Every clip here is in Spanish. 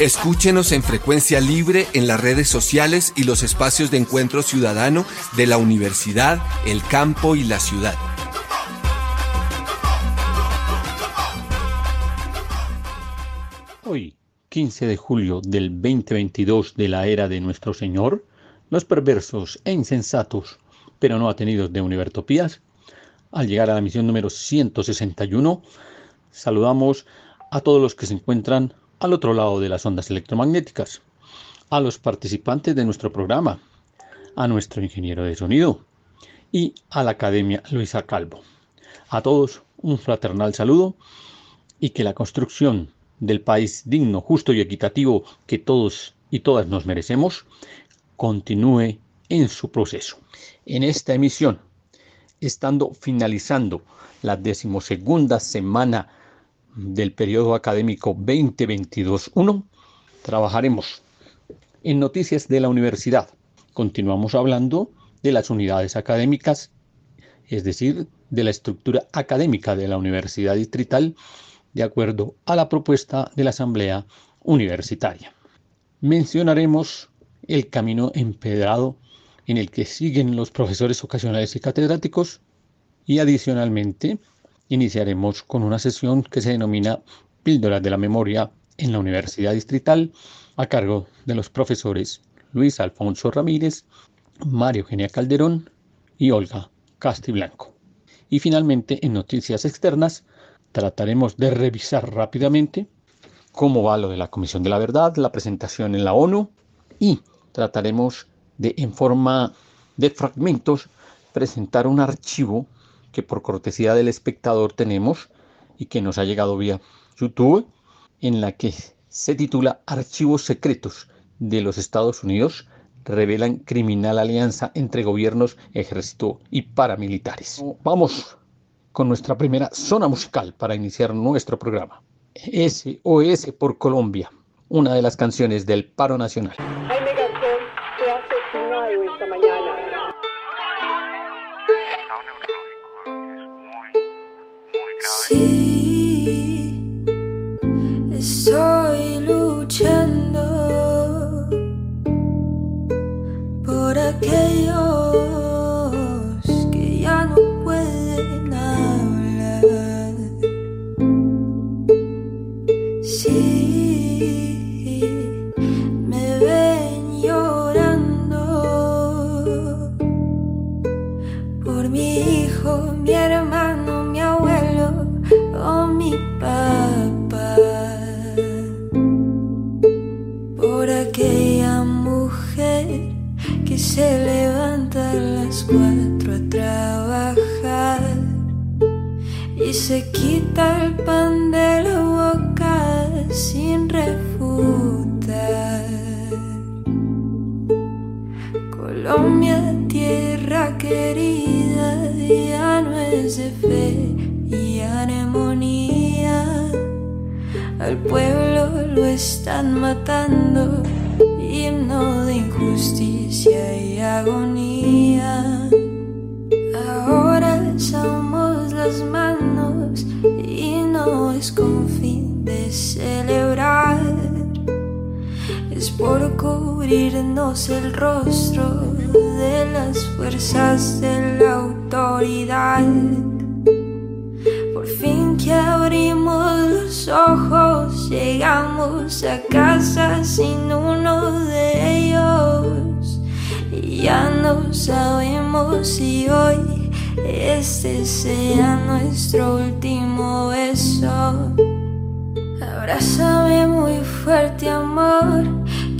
Escúchenos en frecuencia libre en las redes sociales y los espacios de encuentro ciudadano de la universidad, el campo y la ciudad. Hoy, 15 de julio del 2022 de la era de nuestro Señor, los perversos e insensatos, pero no atenidos de Univertopías, al llegar a la misión número 161, saludamos a todos los que se encuentran al otro lado de las ondas electromagnéticas, a los participantes de nuestro programa, a nuestro ingeniero de sonido y a la Academia Luisa Calvo. A todos un fraternal saludo y que la construcción del país digno, justo y equitativo que todos y todas nos merecemos continúe en su proceso. En esta emisión, estando finalizando la decimosegunda semana del periodo académico 2022-1, trabajaremos en noticias de la universidad. Continuamos hablando de las unidades académicas, es decir, de la estructura académica de la Universidad Distrital, de acuerdo a la propuesta de la Asamblea Universitaria. Mencionaremos el camino empedrado en el que siguen los profesores ocasionales y catedráticos y adicionalmente iniciaremos con una sesión que se denomina Píldoras de la Memoria en la Universidad Distrital a cargo de los profesores Luis Alfonso Ramírez, Mario Eugenia Calderón y Olga Castiblanco. Y finalmente, en noticias externas, trataremos de revisar rápidamente cómo va lo de la Comisión de la Verdad, la presentación en la ONU y trataremos de, en forma de fragmentos, presentar un archivo que por cortesía del espectador tenemos y que nos ha llegado vía YouTube, en la que se titula Archivos secretos de los Estados Unidos revelan criminal alianza entre gobiernos, ejército y paramilitares. Vamos con nuestra primera zona musical para iniciar nuestro programa. SOS por Colombia, una de las canciones del paro nacional.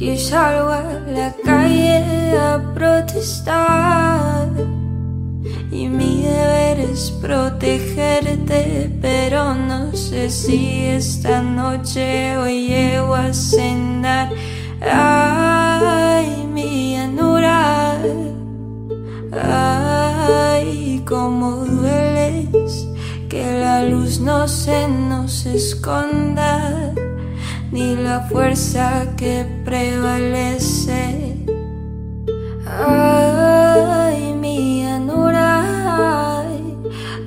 Hoy salgo a la calle a protestar. Y mi deber es protegerte, pero no sé si esta noche hoy llego a cenar. Ay, mi anura. Ay, cómo dueles que la luz no se nos esconda, ni la fuerza que prevalece. Ay, mi anura.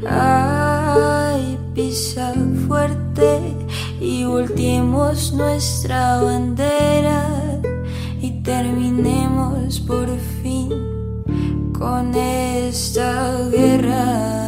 Ay, pisa fuerte y volteemos nuestra bandera y terminemos por fin con esta guerra.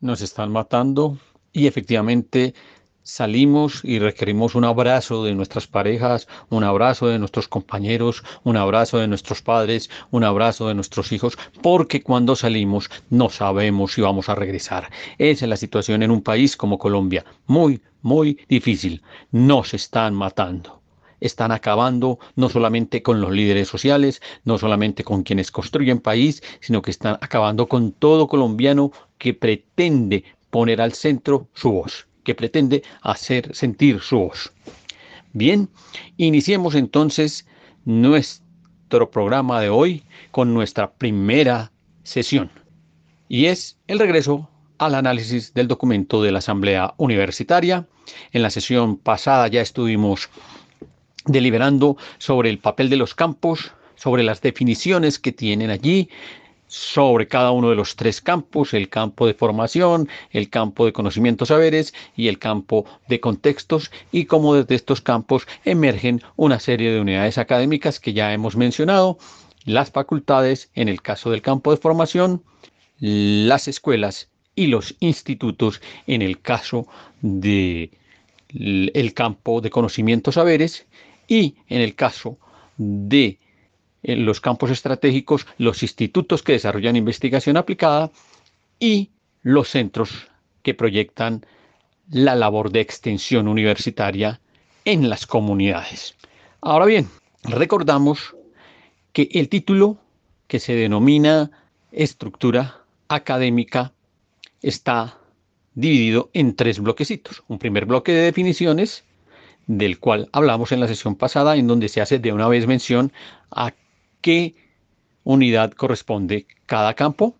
Nos están matando y efectivamente salimos y requerimos un abrazo de nuestras parejas, un abrazo de nuestros compañeros, un abrazo de nuestros padres, un abrazo de nuestros hijos, porque cuando salimos no sabemos si vamos a regresar. Esa es la situación en un país como Colombia, muy, muy difícil. Nos están matando. Están acabando no solamente con los líderes sociales, no solamente con quienes construyen país, sino que están acabando con todo colombiano que pretende poner al centro su voz que pretende hacer sentir su voz. Bien, iniciemos entonces nuestro programa de hoy con nuestra primera sesión y es el regreso al análisis del documento de la Asamblea Universitaria. En la sesión pasada ya estuvimos deliberando sobre el papel de los campos, sobre las definiciones que tienen allí, sobre cada uno de los tres campos, el campo de formación, el campo de conocimientos saberes y el campo de contextos, y cómo desde estos campos emergen una serie de unidades académicas que ya hemos mencionado, las facultades en el caso del campo de formación, las escuelas y los institutos en el caso del el campo de conocimientos saberes y en el caso de en los campos estratégicos, los institutos que desarrollan investigación aplicada y los centros que proyectan la labor de extensión universitaria en las comunidades. Ahora bien, recordamos que el título que se denomina estructura académica está dividido en tres bloquecitos. Un primer bloque de definiciones, del cual hablamos en la sesión pasada, en donde se hace de una vez mención a qué unidad corresponde cada campo.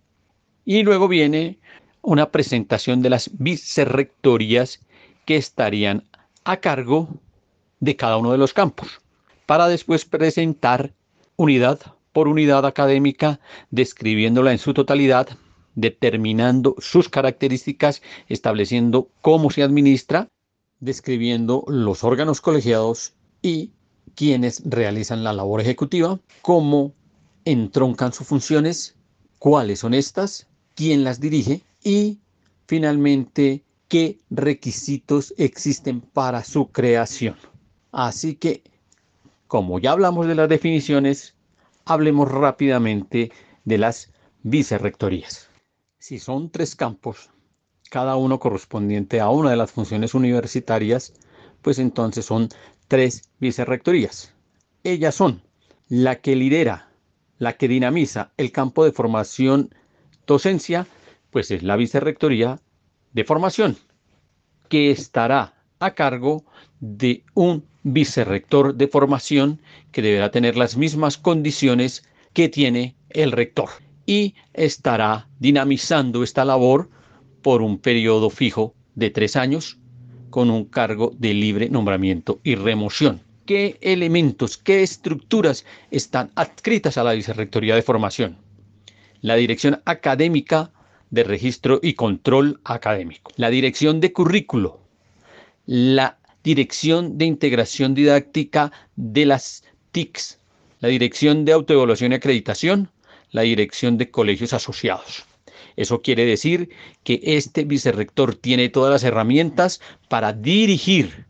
Y luego viene una presentación de las vicerrectorías que estarían a cargo de cada uno de los campos, para después presentar unidad por unidad académica, describiéndola en su totalidad, determinando sus características, estableciendo cómo se administra, describiendo los órganos colegiados y quienes realizan la labor ejecutiva, cómo entroncan sus funciones, cuáles son estas, quién las dirige y finalmente qué requisitos existen para su creación. Así que, como ya hablamos de las definiciones, hablemos rápidamente de las vicerrectorías. Si son tres campos, cada uno correspondiente a una de las funciones universitarias, pues entonces son tres vicerrectorías. Ellas son la que lidera, la que dinamiza el campo de formación docencia, pues es la vicerrectoría de formación, que estará a cargo de un vicerrector de formación que deberá tener las mismas condiciones que tiene el rector y estará dinamizando esta labor por un periodo fijo de tres años con un cargo de libre nombramiento y remoción. ¿Qué elementos, qué estructuras están adscritas a la Vicerrectoría de Formación? La Dirección Académica de Registro y Control Académico, la Dirección de Currículo, la Dirección de Integración Didáctica de las TICs, la Dirección de Autoevaluación y Acreditación, la Dirección de Colegios Asociados. Eso quiere decir que este vicerrector tiene todas las herramientas para dirigir,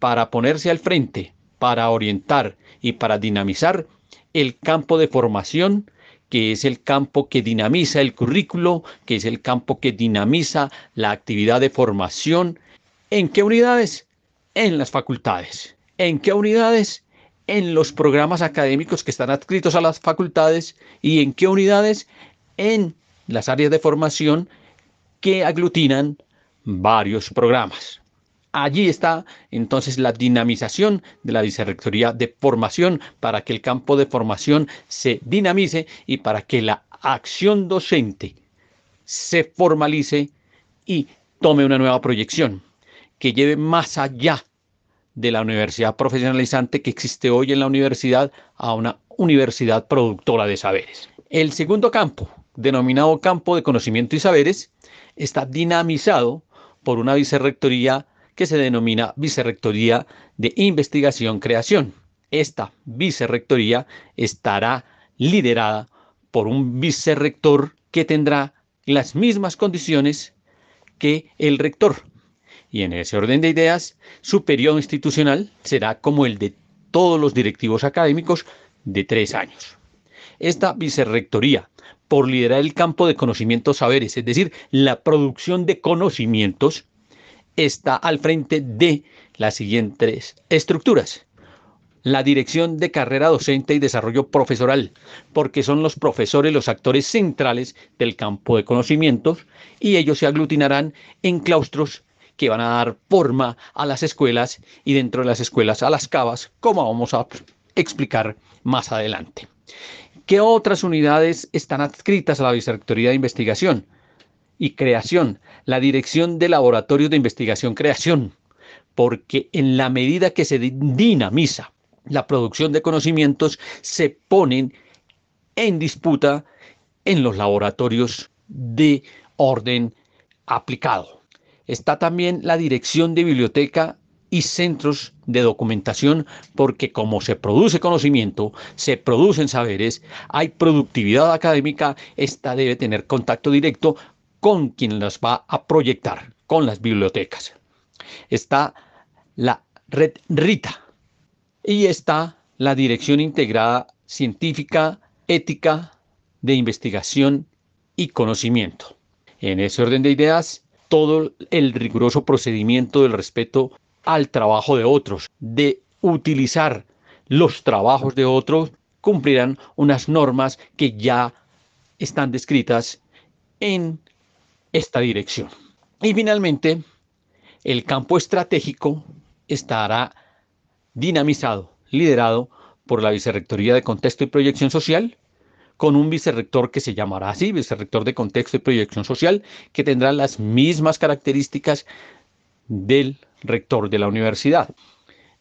para ponerse al frente, para orientar y para dinamizar el campo de formación que es el campo que dinamiza el currículo, que es el campo que dinamiza la actividad de formación. ¿En qué unidades? En las facultades. ¿En qué unidades? En los programas académicos que están adscritos a las facultades. ¿Y en qué unidades? En las áreas de formación que aglutinan varios programas. Allí está entonces la dinamización de la vicerrectoría de formación para que el campo de formación se dinamice y para que la acción docente se formalice y tome una nueva proyección que lleve más allá de la universidad profesionalizante que existe hoy en la universidad a una universidad productora de saberes. El segundo campo, denominado campo de conocimiento y saberes, está dinamizado por una vicerrectoría que se denomina Vicerrectoría de Investigación-Creación. Esta vicerrectoría estará liderada por un vicerrector que tendrá las mismas condiciones que el rector. Y en ese orden de ideas, su periodo institucional será como el de todos los directivos académicos de tres años. Esta vicerrectoría, por liderar el campo de conocimientos saberes, es decir, la producción de conocimientos, está al frente de las siguientes estructuras. La dirección de carrera docente y desarrollo profesoral, porque son los profesores los actores centrales del campo de conocimientos y ellos se aglutinarán en claustros que van a dar forma a las escuelas y dentro de las escuelas a las cavas, como vamos a explicar más adelante. ¿Qué otras unidades están adscritas a la Vicerrectoría de Investigación? y creación, la dirección de laboratorios de investigación creación, porque en la medida que se dinamiza la producción de conocimientos, se ponen en disputa en los laboratorios de orden aplicado. Está también la dirección de biblioteca y centros de documentación, porque como se produce conocimiento, se producen saberes, hay productividad académica, esta debe tener contacto directo con quien las va a proyectar, con las bibliotecas. Está la red RITA y está la Dirección Integrada Científica, Ética, de Investigación y Conocimiento. En ese orden de ideas, todo el riguroso procedimiento del respeto al trabajo de otros, de utilizar los trabajos de otros, cumplirán unas normas que ya están descritas en esta dirección. Y finalmente, el campo estratégico estará dinamizado, liderado por la Vicerrectoría de Contexto y Proyección Social, con un vicerrector que se llamará así, Vicerrector de Contexto y Proyección Social, que tendrá las mismas características del rector de la universidad.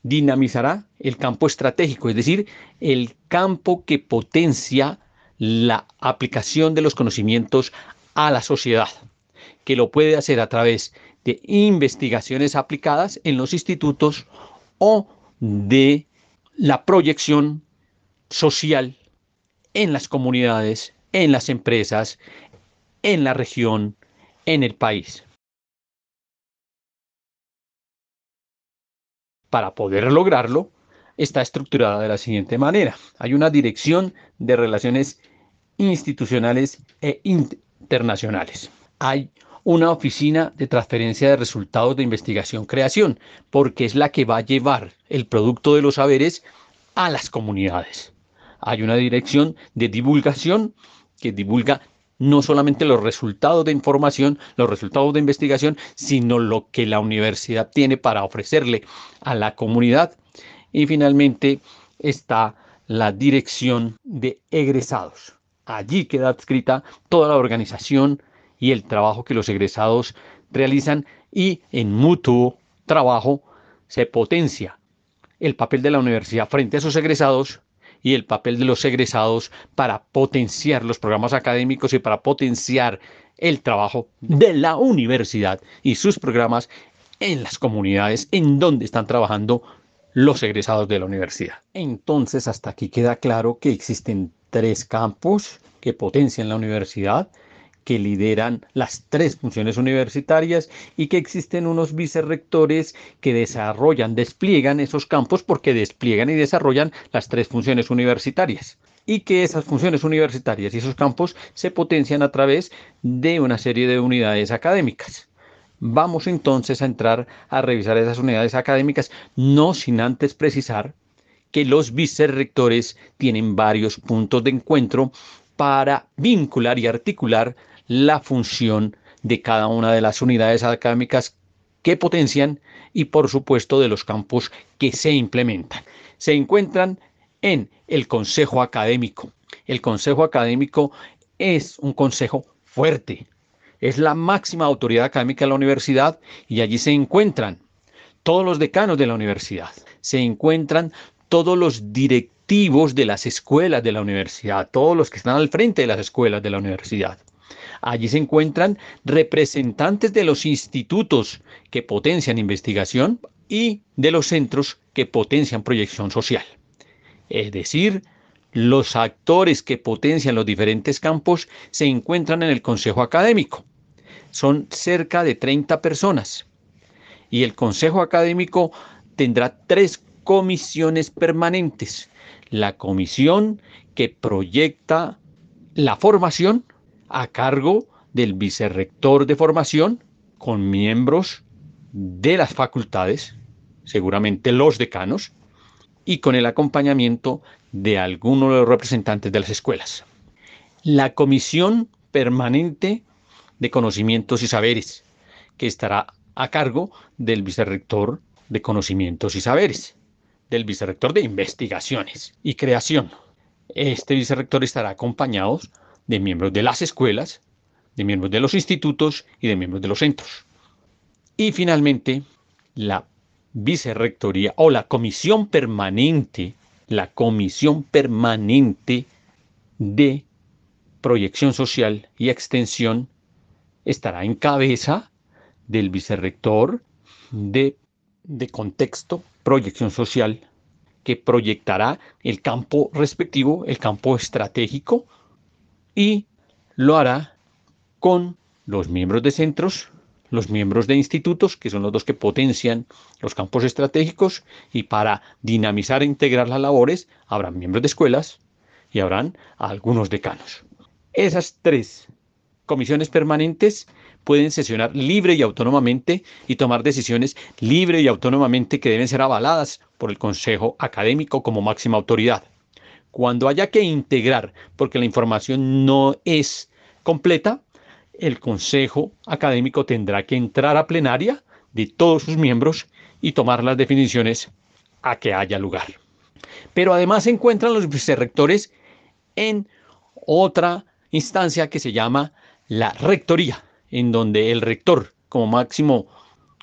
Dinamizará el campo estratégico, es decir, el campo que potencia la aplicación de los conocimientos a la sociedad que lo puede hacer a través de investigaciones aplicadas en los institutos o de la proyección social en las comunidades, en las empresas, en la región, en el país. Para poder lograrlo, está estructurada de la siguiente manera. Hay una dirección de relaciones institucionales e internacionales. Hay una oficina de transferencia de resultados de investigación-creación, porque es la que va a llevar el producto de los saberes a las comunidades. Hay una dirección de divulgación que divulga no solamente los resultados de información, los resultados de investigación, sino lo que la universidad tiene para ofrecerle a la comunidad. Y finalmente está la dirección de egresados. Allí queda adscrita toda la organización, y el trabajo que los egresados realizan y en mutuo trabajo se potencia el papel de la universidad frente a esos egresados y el papel de los egresados para potenciar los programas académicos y para potenciar el trabajo de la universidad y sus programas en las comunidades en donde están trabajando los egresados de la universidad. Entonces, hasta aquí queda claro que existen tres campos que potencian la universidad que lideran las tres funciones universitarias y que existen unos vicerrectores que desarrollan, despliegan esos campos porque despliegan y desarrollan las tres funciones universitarias. y que esas funciones universitarias y esos campos se potencian a través de una serie de unidades académicas. Vamos entonces a entrar a revisar esas unidades académicas, no sin antes precisar que los vicerrectores tienen varios puntos de encuentro para vincular y articular la función de cada una de las unidades académicas que potencian y por supuesto de los campos que se implementan. Se encuentran en el Consejo Académico. El Consejo Académico es un consejo fuerte, es la máxima autoridad académica de la universidad y allí se encuentran todos los decanos de la universidad, se encuentran todos los directivos de las escuelas de la universidad, todos los que están al frente de las escuelas de la universidad. Allí se encuentran representantes de los institutos que potencian investigación y de los centros que potencian proyección social. Es decir, los actores que potencian los diferentes campos se encuentran en el Consejo Académico. Son cerca de 30 personas. Y el Consejo Académico tendrá tres comisiones permanentes. La comisión que proyecta la formación a cargo del vicerrector de formación con miembros de las facultades, seguramente los decanos, y con el acompañamiento de algunos de los representantes de las escuelas. La Comisión Permanente de Conocimientos y Saberes, que estará a cargo del vicerrector de Conocimientos y Saberes, del vicerrector de Investigaciones y Creación. Este vicerrector estará acompañado de miembros de las escuelas, de miembros de los institutos y de miembros de los centros. Y finalmente, la vicerrectoría o la comisión permanente, la comisión permanente de proyección social y extensión estará en cabeza del vicerrector de, de contexto, proyección social, que proyectará el campo respectivo, el campo estratégico, y lo hará con los miembros de centros, los miembros de institutos, que son los dos que potencian los campos estratégicos, y para dinamizar e integrar las labores, habrán miembros de escuelas y habrán algunos decanos. Esas tres comisiones permanentes pueden sesionar libre y autónomamente y tomar decisiones libre y autónomamente que deben ser avaladas por el Consejo Académico como máxima autoridad. Cuando haya que integrar, porque la información no es completa, el Consejo Académico tendrá que entrar a plenaria de todos sus miembros y tomar las definiciones a que haya lugar. Pero además se encuentran los vicerrectores en otra instancia que se llama la rectoría, en donde el rector, como máximo,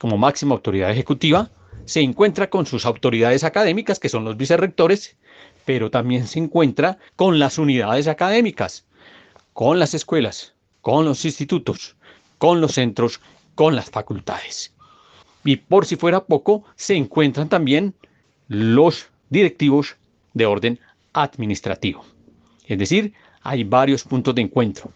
como máxima autoridad ejecutiva, se encuentra con sus autoridades académicas, que son los vicerrectores, pero también se encuentra con las unidades académicas, con las escuelas, con los institutos, con los centros, con las facultades. Y por si fuera poco, se encuentran también los directivos de orden administrativo. Es decir, hay varios puntos de encuentro.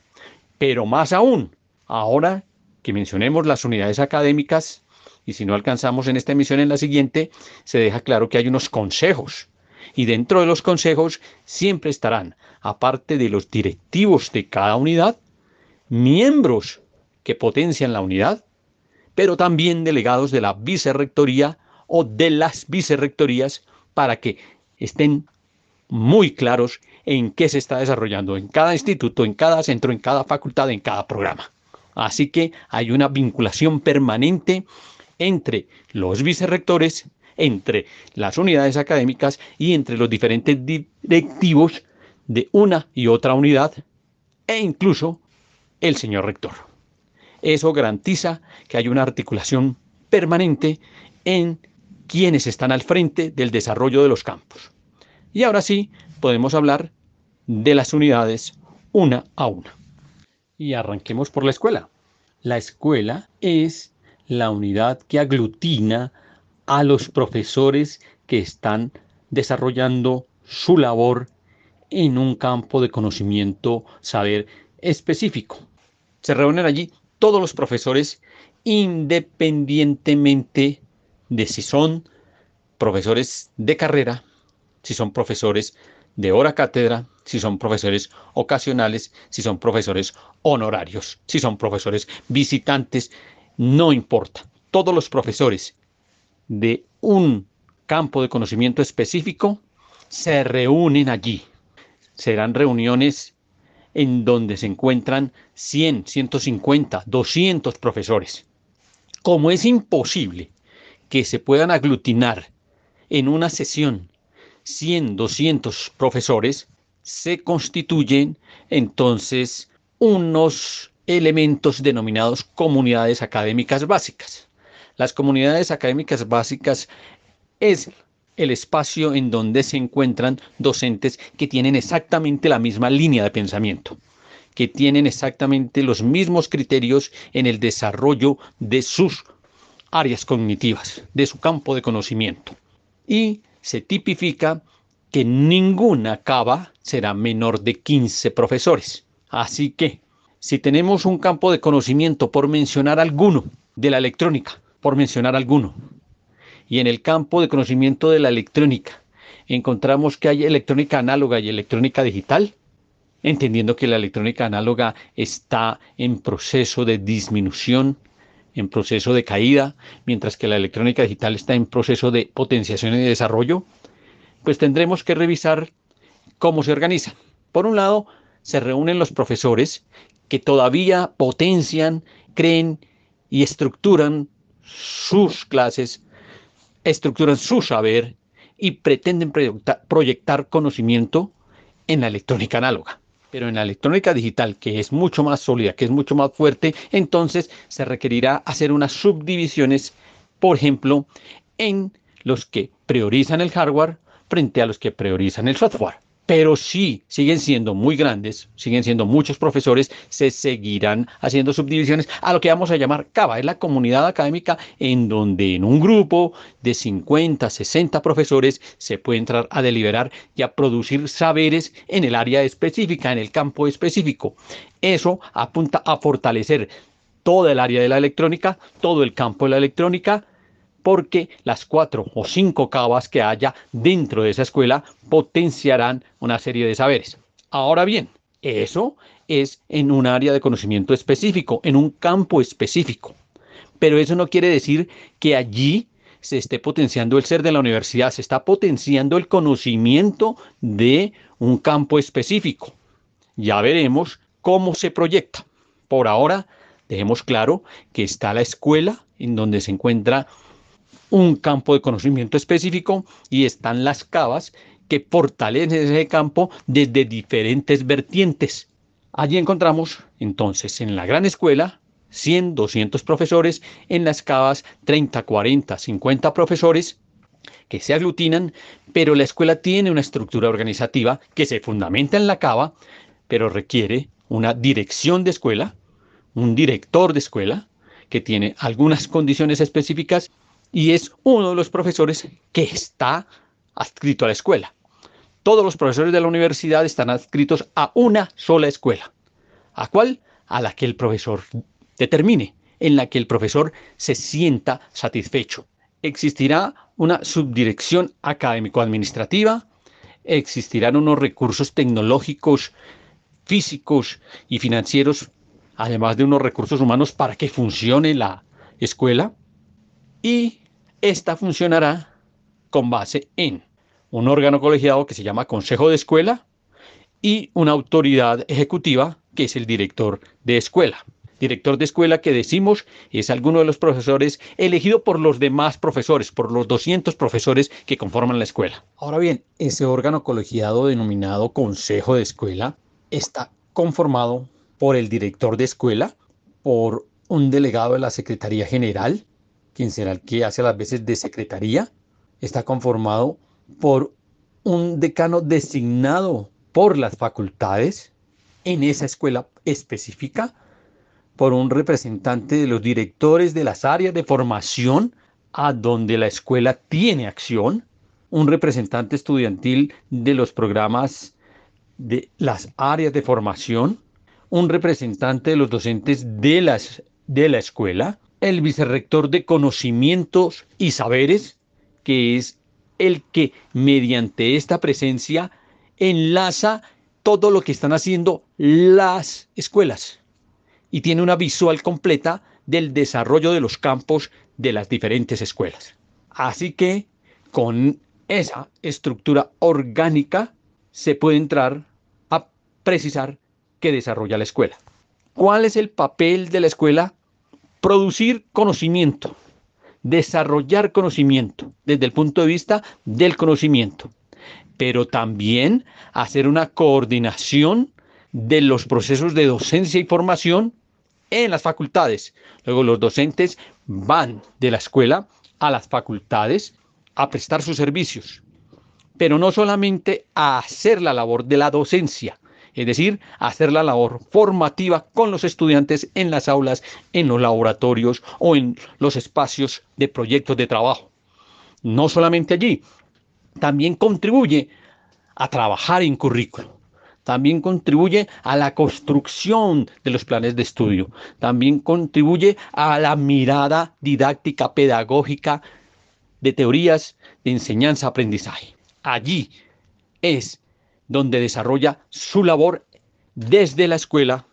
Pero más aún, ahora que mencionemos las unidades académicas, y si no alcanzamos en esta emisión en la siguiente, se deja claro que hay unos consejos. Y dentro de los consejos siempre estarán, aparte de los directivos de cada unidad, miembros que potencian la unidad, pero también delegados de la vicerrectoría o de las vicerrectorías para que estén muy claros en qué se está desarrollando en cada instituto, en cada centro, en cada facultad, en cada programa. Así que hay una vinculación permanente entre los vicerrectores, entre las unidades académicas y entre los diferentes directivos de una y otra unidad e incluso el señor rector. Eso garantiza que hay una articulación permanente en quienes están al frente del desarrollo de los campos. Y ahora sí, podemos hablar de las unidades una a una. Y arranquemos por la escuela. La escuela es la unidad que aglutina a los profesores que están desarrollando su labor en un campo de conocimiento, saber específico. Se reúnen allí todos los profesores independientemente de si son profesores de carrera, si son profesores de hora cátedra, si son profesores ocasionales, si son profesores honorarios, si son profesores visitantes, no importa. Todos los profesores de un campo de conocimiento específico se reúnen allí. Serán reuniones en donde se encuentran 100, 150, 200 profesores. Como es imposible que se puedan aglutinar en una sesión 100, 200 profesores, se constituyen entonces unos elementos denominados comunidades académicas básicas. Las comunidades académicas básicas es el espacio en donde se encuentran docentes que tienen exactamente la misma línea de pensamiento, que tienen exactamente los mismos criterios en el desarrollo de sus áreas cognitivas, de su campo de conocimiento. Y se tipifica que ninguna cava será menor de 15 profesores. Así que, si tenemos un campo de conocimiento, por mencionar alguno, de la electrónica, por mencionar alguno, y en el campo de conocimiento de la electrónica, encontramos que hay electrónica análoga y electrónica digital, entendiendo que la electrónica análoga está en proceso de disminución, en proceso de caída, mientras que la electrónica digital está en proceso de potenciación y desarrollo, pues tendremos que revisar cómo se organizan. Por un lado, se reúnen los profesores que todavía potencian, creen y estructuran sus clases, estructuran su saber y pretenden proyectar, conocimiento en la electrónica análoga. Pero en la electrónica digital, que es mucho más sólida, que es mucho más fuerte, entonces se requerirá hacer unas subdivisiones, por ejemplo, en los que priorizan el hardware frente a los que priorizan el software. Pero sí, siguen siendo muy grandes, siguen siendo muchos profesores, se seguirán haciendo subdivisiones a lo que vamos a llamar CABA, es la comunidad académica en donde en un grupo de 50, 60 profesores se puede entrar a deliberar y a producir saberes en el área específica, en el campo específico. Eso apunta a fortalecer toda el área de la electrónica, todo el campo de la electrónica, porque las cuatro o cinco cabas que haya dentro de esa escuela potenciarán una serie de saberes. Ahora bien, eso es en un área de conocimiento específico, en un campo específico. Pero eso no quiere decir que allí se esté potenciando el ser de la universidad, se está potenciando el conocimiento de un campo específico. Ya veremos cómo se proyecta. Por ahora, dejemos claro que está la escuela en donde se encuentra un campo de conocimiento específico y están las cavas que fortalecen ese campo desde diferentes vertientes. Allí encontramos entonces en la gran escuela 100, 200 profesores, en las cavas 30, 40, 50 profesores que se aglutinan, pero la escuela tiene una estructura organizativa que se fundamenta en la cava, pero requiere una dirección de escuela, un director de escuela, que tiene algunas condiciones específicas y es uno de los profesores que está adscrito a la escuela. Todos los profesores de la universidad están adscritos a una sola escuela. ¿A cuál? A la que el profesor determine, en la que el profesor se sienta satisfecho. Existirá una subdirección académico-administrativa, existirán unos recursos tecnológicos, físicos y financieros, además de unos recursos humanos para que funcione la escuela y esta funcionará con base en un órgano colegiado que se llama Consejo de Escuela y una autoridad ejecutiva que es el director de escuela. Director de escuela que decimos es alguno de los profesores elegido por los demás profesores, por los 200 profesores que conforman la escuela. Ahora bien, ese órgano colegiado denominado Consejo de Escuela está conformado por el director de escuela, por un delegado de la Secretaría General, quien será el que hace las veces de secretaría, está conformado por un decano designado por las facultades en esa escuela específica, por un representante de los directores de las áreas de formación a donde la escuela tiene acción, un representante estudiantil de los programas de las áreas de formación, un representante de los docentes de, las, de la escuela, el vicerrector de conocimientos y saberes, que es el que mediante esta presencia enlaza todo lo que están haciendo las escuelas y tiene una visual completa del desarrollo de los campos de las diferentes escuelas. Así que con esa estructura orgánica se puede entrar a precisar qué desarrolla la escuela. ¿Cuál es el papel de la escuela? Producir conocimiento, desarrollar conocimiento desde el punto de vista del conocimiento, pero también hacer una coordinación de los procesos de docencia y formación en las facultades. Luego los docentes van de la escuela a las facultades a prestar sus servicios, pero no solamente a hacer la labor de la docencia, es decir, hacer la labor formativa con los estudiantes en las aulas, en los laboratorios o en los espacios de proyectos de trabajo. No solamente allí, también contribuye a trabajar en currículo. También contribuye a la construcción de los planes de estudio. También contribuye a la mirada didáctica, pedagógica de teorías de enseñanza-aprendizaje. Allí es donde desarrolla su labor desde la escuela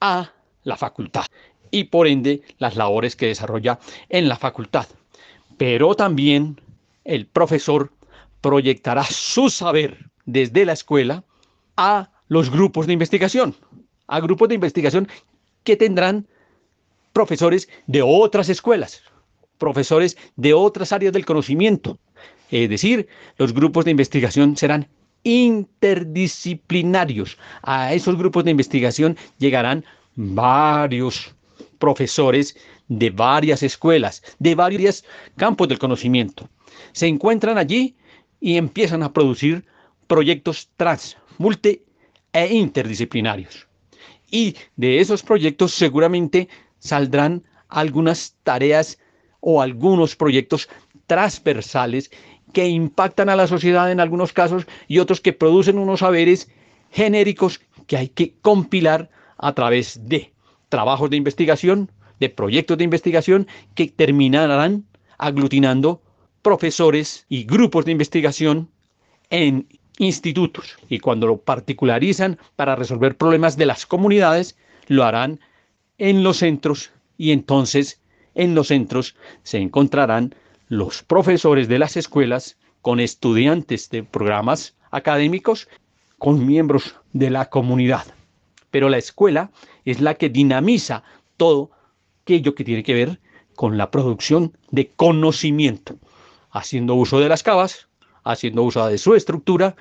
a la facultad y por ende las labores que desarrolla en la facultad. Pero también el profesor proyectará su saber desde la escuela a los grupos de investigación, a grupos de investigación que tendrán profesores de otras escuelas, profesores de otras áreas del conocimiento. Es decir, los grupos de investigación serán interdisciplinarios. A esos grupos de investigación llegarán varios profesores de varias escuelas, de varios campos del conocimiento. Se encuentran allí y empiezan a producir proyectos trans, multi e interdisciplinarios. Y de esos proyectos seguramente saldrán algunas tareas o algunos proyectos transversales que impactan a la sociedad en algunos casos y otros que producen unos saberes genéricos que hay que compilar a través de trabajos de investigación, de proyectos de investigación que terminarán aglutinando profesores y grupos de investigación en institutos. Y cuando lo particularizan para resolver problemas de las comunidades, lo harán en los centros y entonces en los centros se encontrarán los profesores de las escuelas con estudiantes de programas académicos, con miembros de la comunidad. Pero la escuela es la que dinamiza todo aquello que tiene que ver con la producción de conocimiento, haciendo uso de las cavas, haciendo uso de su estructura,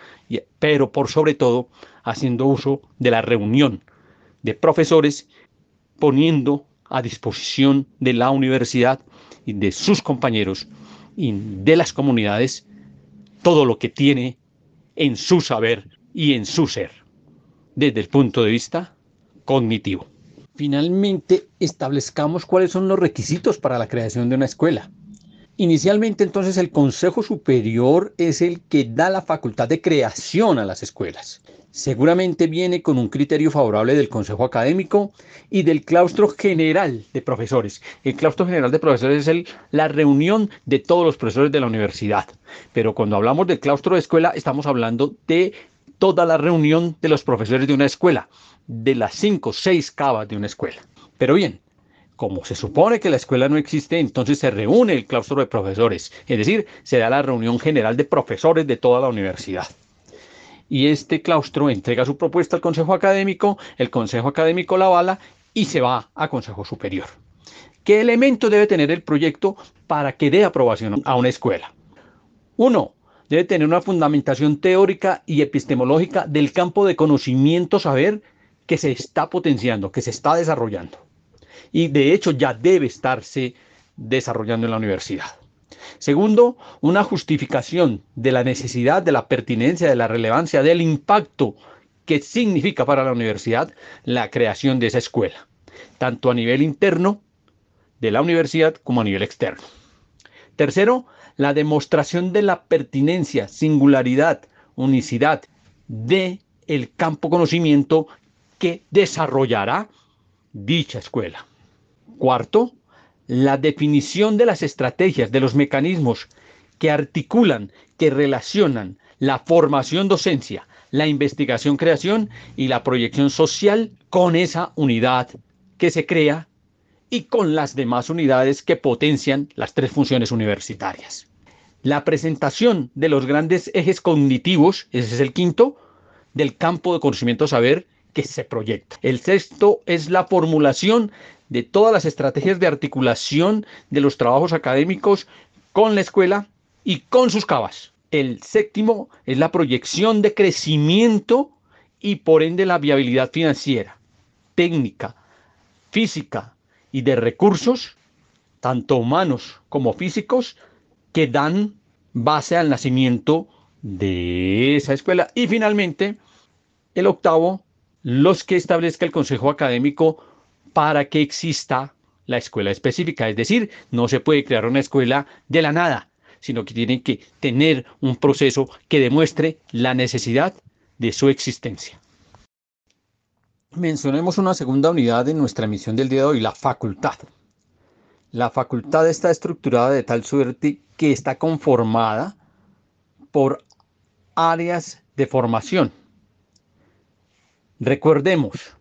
pero por sobre todo haciendo uso de la reunión de profesores, poniendo a disposición de la universidad y de sus compañeros y de las comunidades todo lo que tiene en su saber y en su ser, desde el punto de vista cognitivo. Finalmente, establezcamos cuáles son los requisitos para la creación de una escuela. Inicialmente, entonces, el Consejo Superior es el que da la facultad de creación a las escuelas seguramente viene con un criterio favorable del Consejo Académico y del claustro general de profesores. El claustro general de profesores es la reunión de todos los profesores de la universidad. Pero cuando hablamos del claustro de escuela, estamos hablando de toda la reunión de los profesores de una escuela, de las cinco o seis cabas de una escuela. Pero bien, como se supone que la escuela no existe, entonces se reúne el claustro de profesores, es decir, se da la reunión general de profesores de toda la universidad y este claustro entrega su propuesta al Consejo Académico, el Consejo Académico la avala y se va a Consejo Superior. ¿Qué elemento debe tener el proyecto para que dé aprobación a una escuela? Uno, debe tener una fundamentación teórica y epistemológica del campo de conocimiento saber que se está potenciando, que se está desarrollando. Y de hecho ya debe estarse desarrollando en la universidad. Segundo, una justificación de la necesidad, de la pertinencia, de la relevancia, del impacto que significa para la universidad la creación de esa escuela, tanto a nivel interno de la universidad como a nivel externo. Tercero, la demostración de la pertinencia, singularidad, unicidad de el campo conocimiento que desarrollará dicha escuela. Cuarto, la definición de las estrategias, de los mecanismos que articulan, que relacionan la formación docencia, la investigación-creación y la proyección social con esa unidad que se crea y con las demás unidades que potencian las tres funciones universitarias. La presentación de los grandes ejes cognitivos, ese es el quinto, del campo de conocimiento saber que se proyecta. El sexto es la formulación de todas las estrategias de articulación de los trabajos académicos con la escuela y con sus cabas. El séptimo es la proyección de crecimiento y por ende la viabilidad financiera, técnica, física y de recursos, tanto humanos como físicos, que dan base al nacimiento de esa escuela. Y finalmente, el octavo, los que establezca el Consejo Académico para que exista la escuela específica. Es decir, no se puede crear una escuela de la nada, sino que tiene que tener un proceso que demuestre la necesidad de su existencia. Mencionemos una segunda unidad de nuestra misión del día de hoy, la facultad. La facultad está estructurada de tal suerte que está conformada por áreas de formación. Recordemos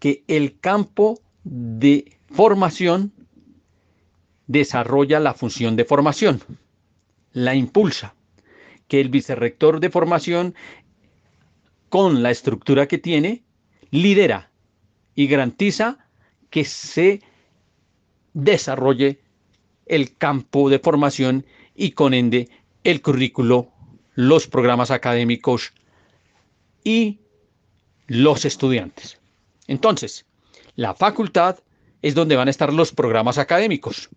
que el campo de formación desarrolla la función de formación, la impulsa, que el vicerrector de formación, con la estructura que tiene, lidera y garantiza que se desarrolle el campo de formación y con ende el currículo, los programas académicos y los estudiantes. Entonces, la facultad es donde van a estar los programas académicos.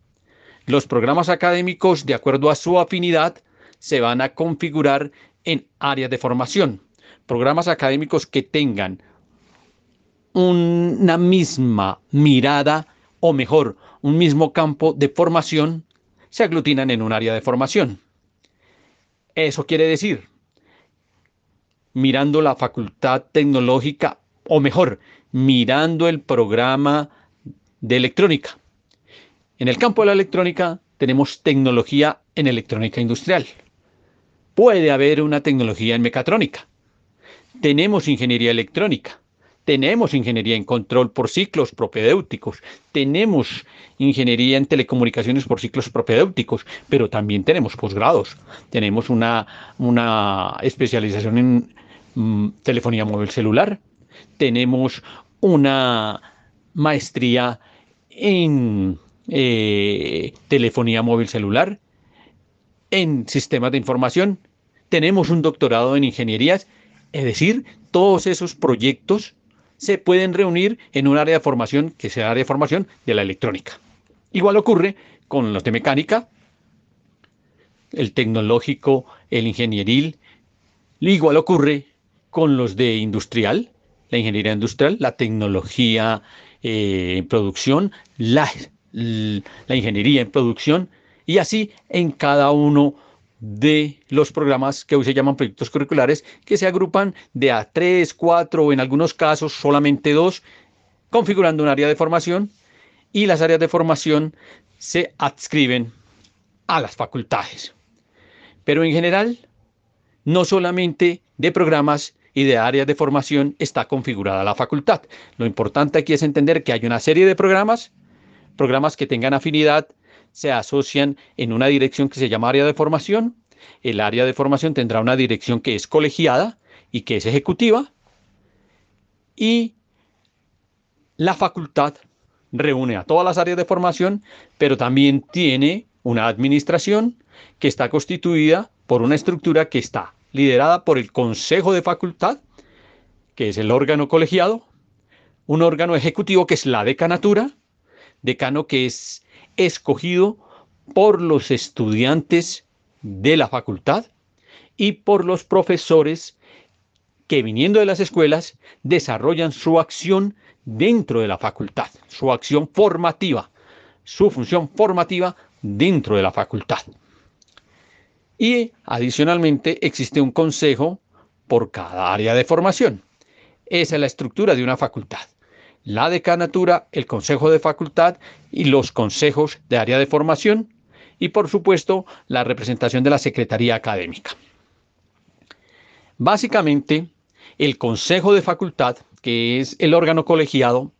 Los programas académicos, de acuerdo a su afinidad, se van a configurar en áreas de formación. Programas académicos que tengan una misma mirada, o mejor, un mismo campo de formación, se aglutinan en un área de formación. Eso quiere decir, mirando la facultad tecnológica, o mejor, mirando el programa de electrónica. En el campo de la electrónica tenemos tecnología en electrónica industrial. Puede haber una tecnología en mecatrónica. Tenemos ingeniería electrónica. Tenemos ingeniería en control por ciclos propedéuticos, tenemos ingeniería en telecomunicaciones por ciclos propedéuticos, pero también tenemos posgrados. Tenemos una, una especialización en mm, telefonía móvil celular, tenemos una maestría en eh, telefonía móvil celular, en sistemas de información, tenemos un doctorado en ingenierías, es decir, todos esos proyectos se pueden reunir en un área de formación que sea área de formación de la electrónica. Igual ocurre con los de mecánica, el tecnológico, el ingenieril, igual ocurre con los de industrial, la ingeniería industrial, la tecnología eh, en producción, la, la ingeniería en producción y así en cada uno de los programas que hoy se llaman proyectos curriculares, que se agrupan de a tres, cuatro o en algunos casos solamente dos, configurando un área de formación y las áreas de formación se adscriben a las facultades. Pero en general, no solamente de programas y de áreas de formación está configurada la facultad. Lo importante aquí es entender que hay una serie de programas, programas que tengan afinidad se asocian en una dirección que se llama área de formación. El área de formación tendrá una dirección que es colegiada y que es ejecutiva. Y la facultad reúne a todas las áreas de formación, pero también tiene una administración que está constituida por una estructura que está liderada por el Consejo de Facultad, que es el órgano colegiado, un órgano ejecutivo que es la decanatura, decano que es escogido por los estudiantes de la facultad y por los profesores que viniendo de las escuelas desarrollan su acción dentro de la facultad, su acción formativa, su función formativa dentro de la facultad. Y adicionalmente existe un consejo por cada área de formación. Esa es la estructura de una facultad la decanatura, el consejo de facultad y los consejos de área de formación y por supuesto la representación de la Secretaría Académica. Básicamente, el Consejo de Facultad, que es el órgano colegiado,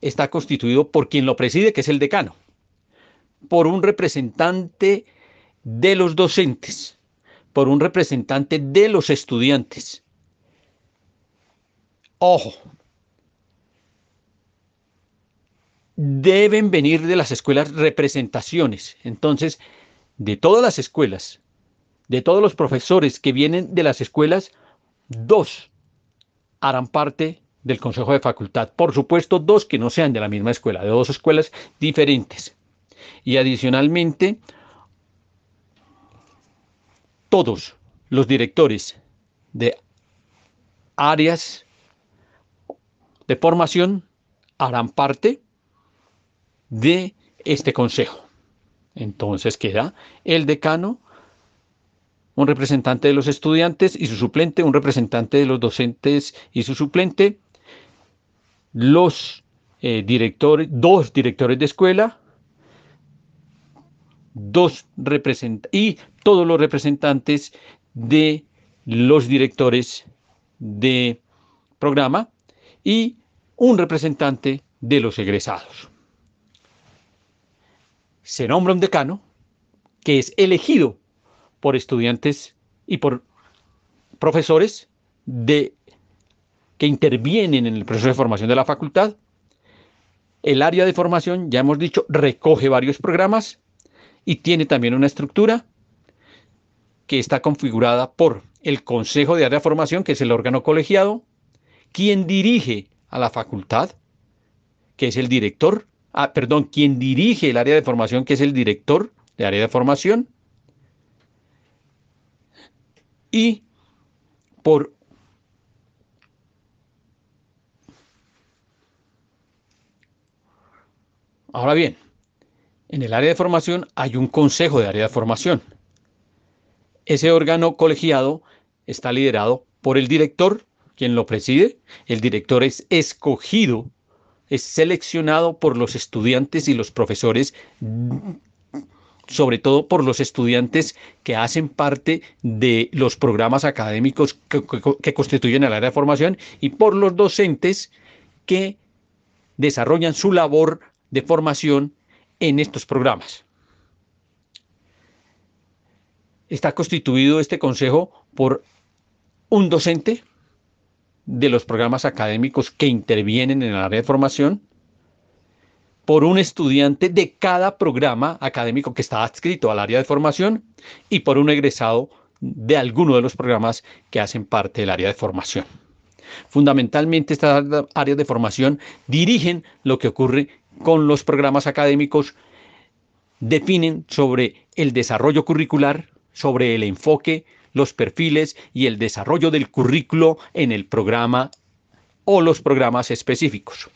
está constituido por quien lo preside, que es el decano, por un representante de los docentes, por un representante de los estudiantes. Ojo, deben venir de las escuelas representaciones. Entonces, de todas las escuelas, de todos los profesores que vienen de las escuelas, dos harán parte del Consejo de Facultad. Por supuesto, dos que no sean de la misma escuela, de dos escuelas diferentes. Y adicionalmente, todos los directores de áreas de formación harán parte de este consejo. Entonces queda el decano, un representante de los estudiantes y su suplente, un representante de los docentes y su suplente, los eh, directores, dos directores de escuela, dos y todos los representantes de los directores de programa y un representante de los egresados. Se nombra un decano que es elegido por estudiantes y por profesores de que intervienen en el proceso de formación de la facultad. El área de formación, ya hemos dicho, recoge varios programas y tiene también una estructura que está configurada por el Consejo de Área de Formación, que es el órgano colegiado, quien dirige a la facultad, que es el director, ah, perdón, quien dirige el área de formación, que es el director de área de formación, y por Ahora bien, en el área de formación hay un consejo de área de formación. Ese órgano colegiado está liderado por el director, quien lo preside. El director es escogido, es seleccionado por los estudiantes y los profesores, sobre todo por los estudiantes que hacen parte de los programas académicos que, constituyen el área de formación y por los docentes que desarrollan su labor de formación en estos programas. Está constituido este consejo por un docente de los programas académicos que intervienen en el área de formación, por un estudiante de cada programa académico que está adscrito al área de formación y por un egresado de alguno de los programas que hacen parte del área de formación. Fundamentalmente estas áreas de formación dirigen lo que ocurre con los programas académicos, definen sobre el desarrollo curricular, sobre el enfoque, los perfiles y el desarrollo del currículo en el programa o los programas específicos.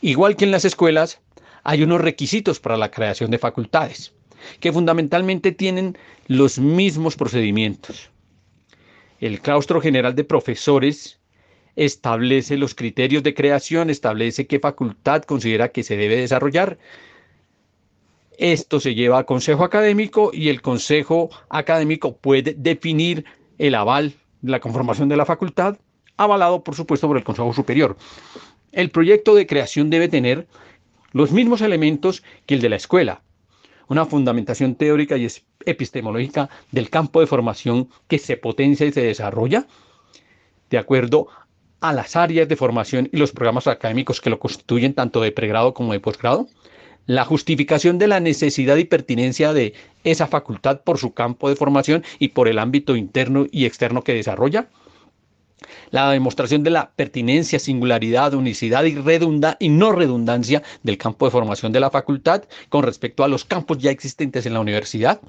Igual que en las escuelas, hay unos requisitos para la creación de facultades, que fundamentalmente tienen los mismos procedimientos. El claustro general de profesores establece los criterios de creación, establece qué facultad considera que se debe desarrollar. Esto se lleva a consejo académico y el consejo académico puede definir el aval la conformación de la facultad, avalado por supuesto por el Consejo Superior. El proyecto de creación debe tener los mismos elementos que el de la escuela, una fundamentación teórica y epistemológica del campo de formación que se potencia y se desarrolla de acuerdo a las áreas de formación y los programas académicos que lo constituyen tanto de pregrado como de posgrado, la justificación de la necesidad y pertinencia de esa facultad por su campo de formación y por el ámbito interno y externo que desarrolla, la demostración de la pertinencia, singularidad, unicidad y, redunda, y no redundancia del campo de formación de la facultad con respecto a los campos ya existentes en la universidad,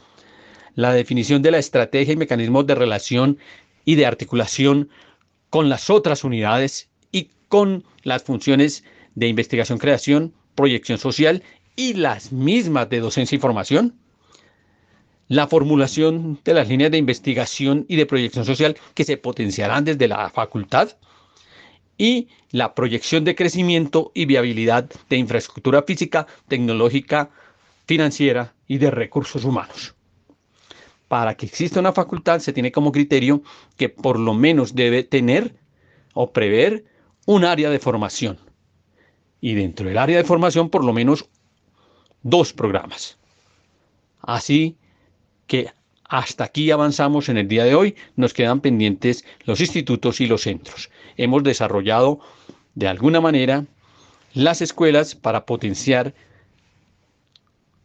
la definición de la estrategia y mecanismos de relación y de articulación con las otras unidades y con las funciones de investigación, creación, proyección social y las mismas de docencia y formación. La formulación de las líneas de investigación y de proyección social que se potenciarán desde la facultad y la proyección de crecimiento y viabilidad de infraestructura física, tecnológica, financiera y de recursos humanos para que exista una facultad se tiene como criterio que por lo menos debe tener o prever un área de formación. Y dentro del área de formación por lo menos dos programas. Así que hasta aquí avanzamos en el día de hoy. Nos quedan pendientes los institutos y los centros. Hemos desarrollado de alguna manera las escuelas para potenciar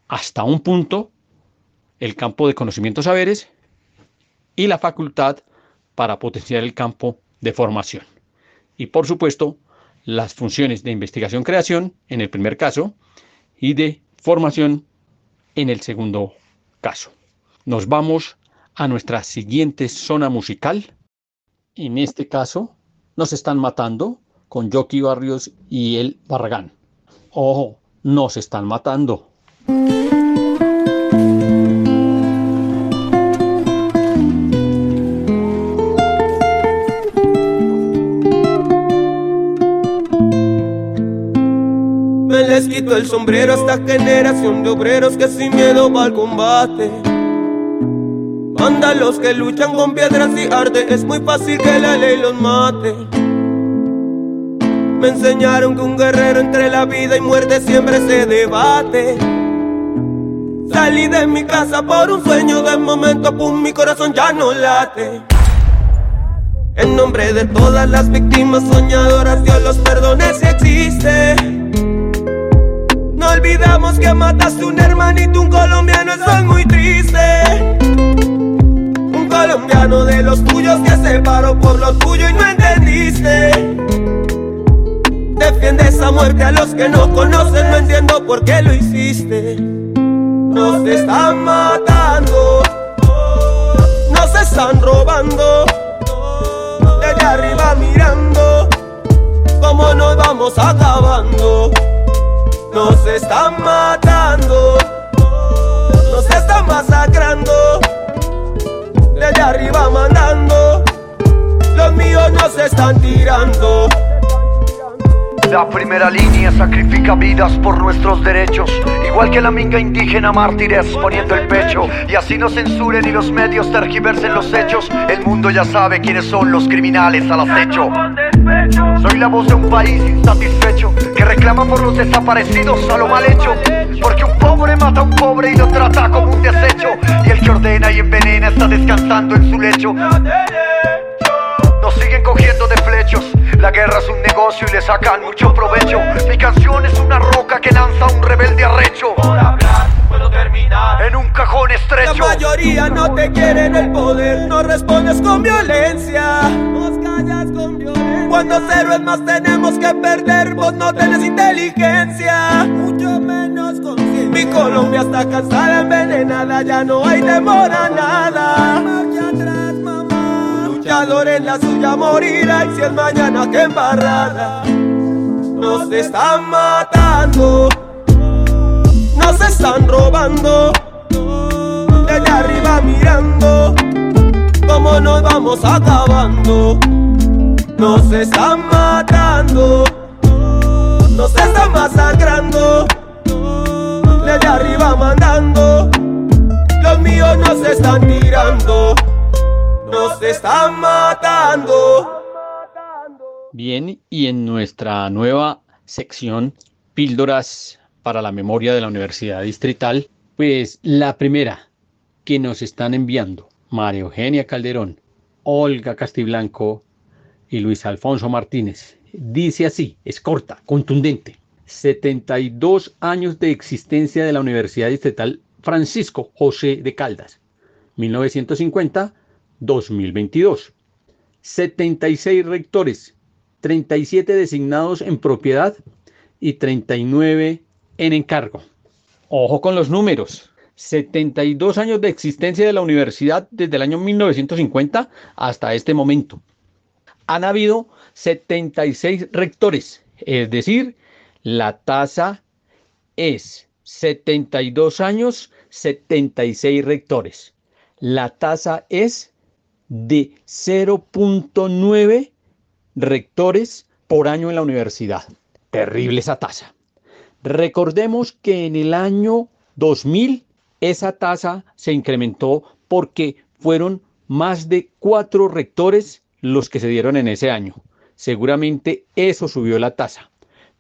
hasta un punto el campo de conocimientos saberes y la facultad para potenciar el campo de formación. Y por supuesto, las funciones de investigación-creación en el primer caso y de formación en el segundo caso. Nos vamos a nuestra siguiente zona musical. En este caso, nos están matando con Jockey Barrios y el Barragán. Ojo, nos están matando. Quito el sombrero a esta generación de obreros que sin miedo va al combate. Manda los que luchan con piedras y arte, es muy fácil que la ley los mate. Me enseñaron que un guerrero entre la vida y muerte siempre se debate. Salí de mi casa por un sueño, de momento pum, mi corazón ya no late. En nombre de todas las víctimas soñadoras, Dios los perdone si existe. Olvidamos que mataste un hermanito, un colombiano, eso es muy triste. Un colombiano de los tuyos que se paró por lo tuyo y no entendiste. Defiende esa muerte a los que no conocen, no entiendo por qué lo hiciste. Nos están matando, nos están robando. Desde arriba mirando, cómo nos vamos acabando. Nos están matando, nos están masacrando. Desde arriba mandando, los míos nos están tirando. La primera línea sacrifica vidas por nuestros derechos, igual que la minga indígena mártires poniendo el pecho. Y así no censuren y los medios tergiversen los hechos. El mundo ya sabe quiénes son los criminales al acecho. Soy la voz de un país insatisfecho que reclama por los desaparecidos a lo mal hecho. Porque un pobre mata a un pobre y lo trata como un desecho. Y el que ordena y envenena está descansando en su lecho. Nos siguen cogiendo de flechos. La guerra es un negocio y le sacan mucho provecho. Mi canción es una roca que lanza un rebelde arrecho. Por hablar, puedo terminar en un cajón La estrecho. mayoría no te quieren el poder, no respondes con violencia. Cuando cero es más tenemos que perder, vos no tenés inteligencia. Mucho menos conciencia. Mi Colombia está cansada, envenenada, ya no hay temor a nada. Luchador en la suya morirá y si es mañana que embarrada. Nos están matando, nos están robando desde arriba mirando cómo nos vamos acabando. Nos están matando, nos están masacrando. Desde arriba mandando, los míos nos están tirando, nos están matando. Bien, y en nuestra nueva sección, Píldoras para la Memoria de la Universidad Distrital, pues la primera que nos están enviando, María Eugenia Calderón, Olga Castiblanco y Luis Alfonso Martínez, dice así, es corta, contundente. 72 años de existencia de la Universidad Distrital Francisco José de Caldas, 1950-2022. 76 rectores, 37 designados en propiedad y 39 en encargo. Ojo con los números. 72 años de existencia de la universidad desde el año 1950 hasta este momento. Han habido 76 rectores, es decir, la tasa es 72 años, 76 rectores. La tasa es de 0.9 rectores por año en la universidad. Terrible esa tasa. Recordemos que en el año 2000 esa tasa se incrementó porque fueron más de cuatro rectores los que se dieron en ese año. seguramente eso subió la tasa.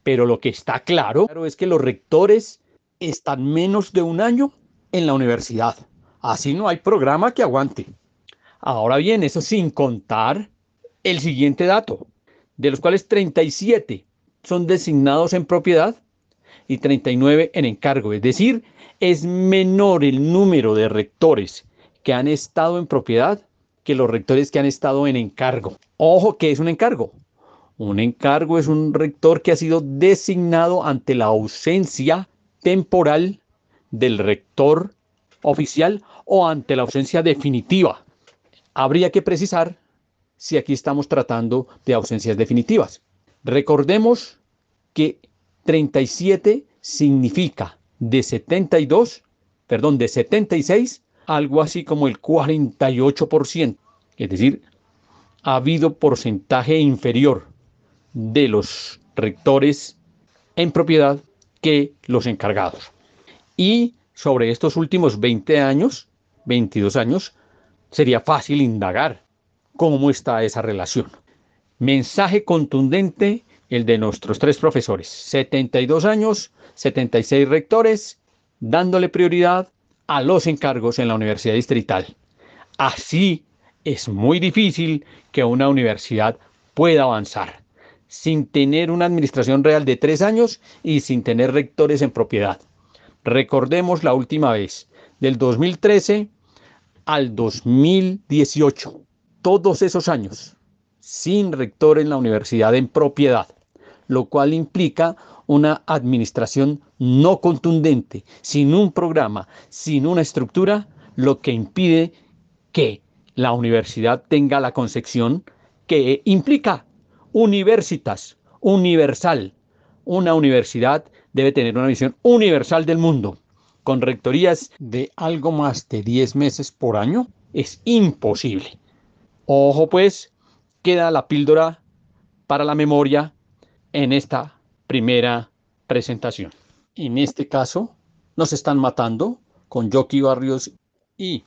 Pero lo que está claro, es que los rectores están menos de un año en la universidad. Así no hay programa que aguante. Ahora bien, eso sin contar el siguiente dato, de los cuales 37 son designados en propiedad y 39 en encargo. Es decir, es menor el número de rectores que han estado en propiedad que los rectores que han estado en encargo. Ojo, ¿qué es un encargo? Un encargo es un rector que ha sido designado ante la ausencia temporal del rector oficial o ante la ausencia definitiva. Habría que precisar si aquí estamos tratando de ausencias definitivas. Recordemos que 37 significa de 72, perdón, de 76, algo así como el 48%. Es decir, ha habido porcentaje inferior de los rectores en propiedad que los encargados. Y sobre estos últimos 20 años, 22 años, sería fácil indagar cómo está esa relación. Mensaje contundente el de nuestros tres profesores, 72 años, 76 rectores, dándole prioridad a los encargos en la Universidad Distrital. Así es muy difícil que una universidad pueda avanzar sin tener una administración real de tres años y sin tener rectores en propiedad. Recordemos la última vez, del 2013 al 2018, todos esos años, sin rector en la universidad en propiedad, lo cual implica una administración no contundente, sin un programa, sin una estructura, lo que impide que la universidad tenga la concepción que implica universitas, universal. Una universidad debe tener una visión universal del mundo. Con rectorías de algo más de 10 meses por año es imposible. Ojo pues, queda la píldora para la memoria en esta primera presentación. En este caso, nos están matando con Jockey Barrios y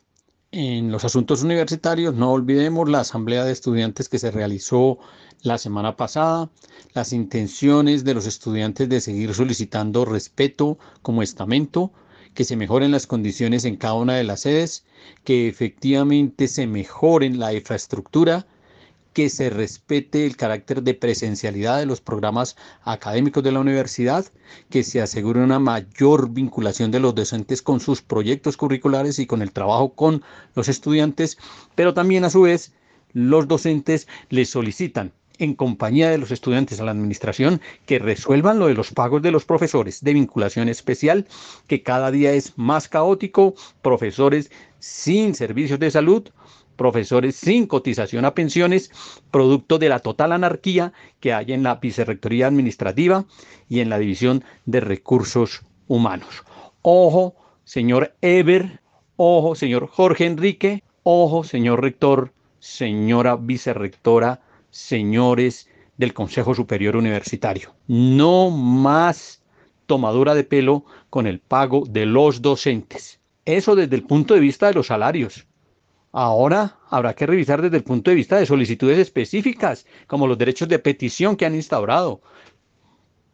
en los asuntos universitarios, no olvidemos la asamblea de estudiantes que se realizó la semana pasada, las intenciones de los estudiantes de seguir solicitando respeto como estamento, que se mejoren las condiciones en cada una de las sedes, que efectivamente se mejoren la infraestructura, que se respete el carácter de presencialidad de los programas académicos de la universidad, que se asegure una mayor vinculación de los docentes con sus proyectos curriculares y con el trabajo con los estudiantes, pero también a su vez los docentes les solicitan en compañía de los estudiantes a la administración que resuelvan lo de los pagos de los profesores de vinculación especial, que cada día es más caótico, profesores sin servicios de salud, profesores sin cotización a pensiones, producto de la total anarquía que hay en la vicerrectoría administrativa y en la división de recursos humanos. Ojo, señor Eber, ojo, señor Jorge Enrique, ojo, señor rector, señora vicerrectora señores del Consejo Superior Universitario. No más tomadura de pelo con el pago de los docentes. Eso desde el punto de vista de los salarios. Ahora habrá que revisar desde el punto de vista de solicitudes específicas, como los derechos de petición que han instaurado,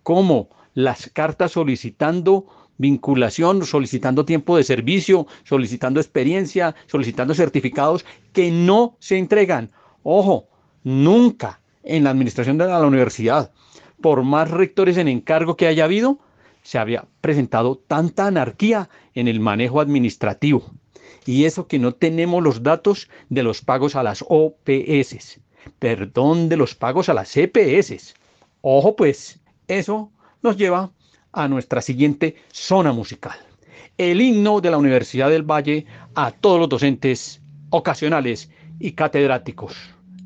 como las cartas solicitando vinculación, solicitando tiempo de servicio, solicitando experiencia, solicitando certificados que no se entregan. Ojo, Nunca en la administración de la universidad, por más rectores en encargo que haya habido, se había presentado tanta anarquía en el manejo administrativo. Y eso que no tenemos los datos de los pagos a las OPS, perdón, de los pagos a las EPS. Ojo pues, eso nos lleva a nuestra siguiente zona musical. El himno de la Universidad del Valle a todos los docentes ocasionales y catedráticos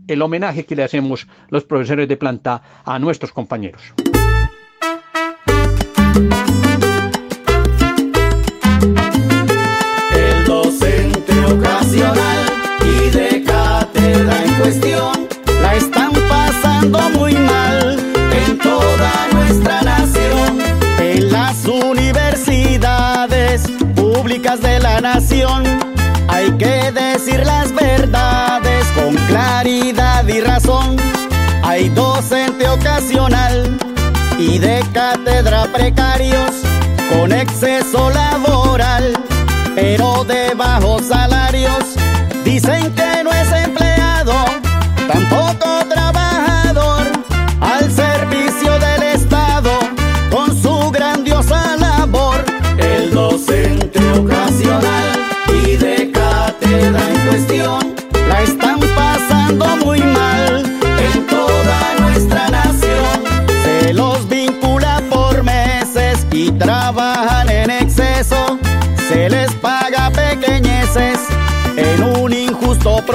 el homenaje que le hacemos los profesores de planta a nuestros compañeros. cuestión la están pasando muy mal en toda nuestra nación. En las universidades públicas de la nación hay que decir las verdades con claridad y razón. Hay docente ocasional y de cátedra precarios con exceso laboral, pero de bajos salarios. Dicen que no es en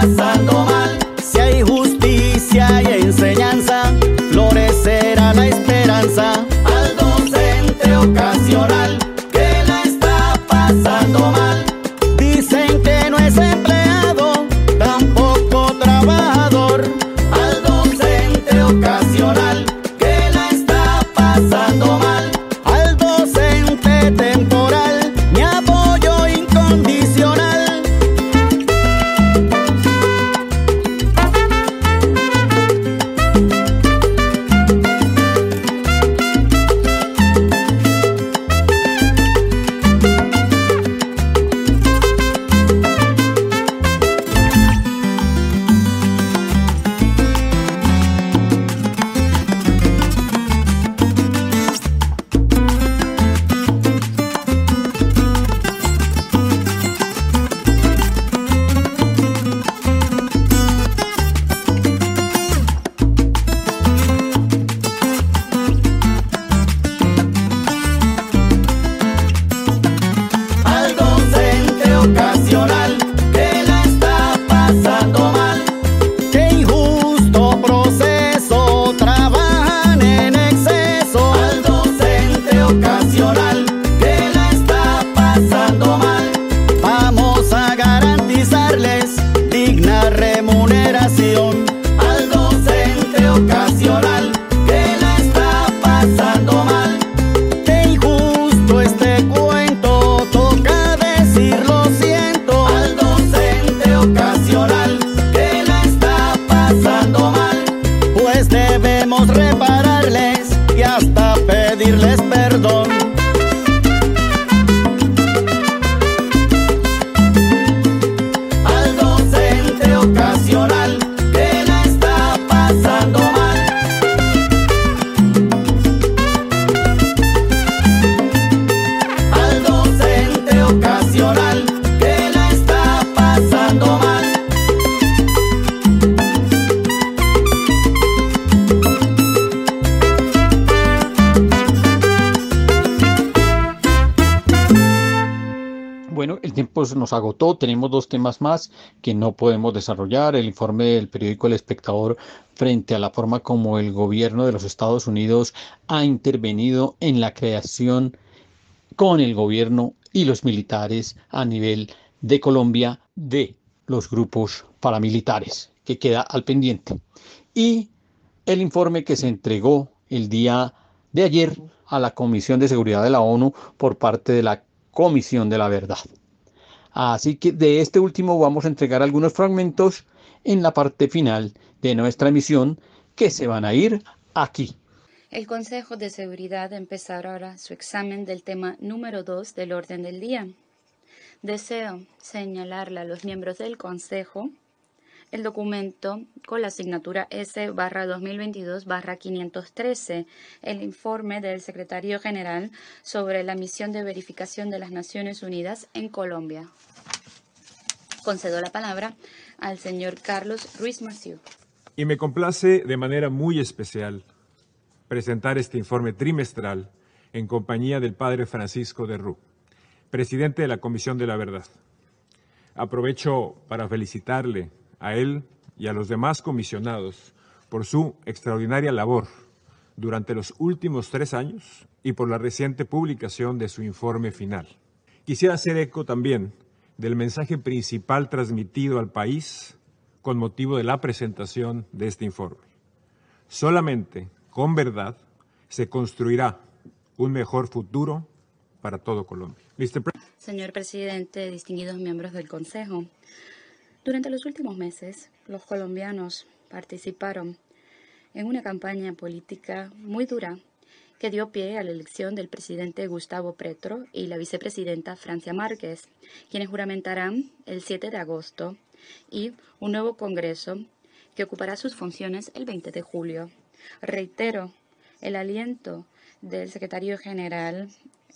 pasando el tiempo nos agotó, tenemos dos temas más que no podemos desarrollar. El informe del periódico El Espectador frente a la forma como el gobierno de los Estados Unidos ha intervenido en la creación con el gobierno y los militares a nivel de Colombia de los grupos paramilitares, que queda al pendiente. Y el informe que se entregó el día de ayer a la Comisión de Seguridad de la ONU por parte de la Comisión de la Verdad. Así que de este último vamos a entregar algunos fragmentos en la parte final de nuestra emisión que se van a ir aquí. El Consejo de Seguridad empezará ahora su examen del tema número 2 del orden del día. Deseo señalarle a los miembros del Consejo el documento con la asignatura S 2022 513, el informe del secretario general sobre la misión de verificación de las Naciones Unidas en Colombia. Concedo la palabra al señor Carlos Ruiz Maciú. Y me complace de manera muy especial presentar este informe trimestral en compañía del padre Francisco de Rú, presidente de la Comisión de la Verdad. Aprovecho para felicitarle a él y a los demás comisionados por su extraordinaria labor durante los últimos tres años y por la reciente publicación de su informe final. Quisiera hacer eco también del mensaje principal transmitido al país con motivo de la presentación de este informe. Solamente con verdad se construirá un mejor futuro para todo Colombia. Señor presidente, distinguidos miembros del Consejo, durante los últimos meses, los colombianos participaron en una campaña política muy dura que dio pie a la elección del presidente Gustavo Petro y la vicepresidenta Francia Márquez, quienes juramentarán el 7 de agosto y un nuevo Congreso que ocupará sus funciones el 20 de julio. Reitero el aliento del secretario general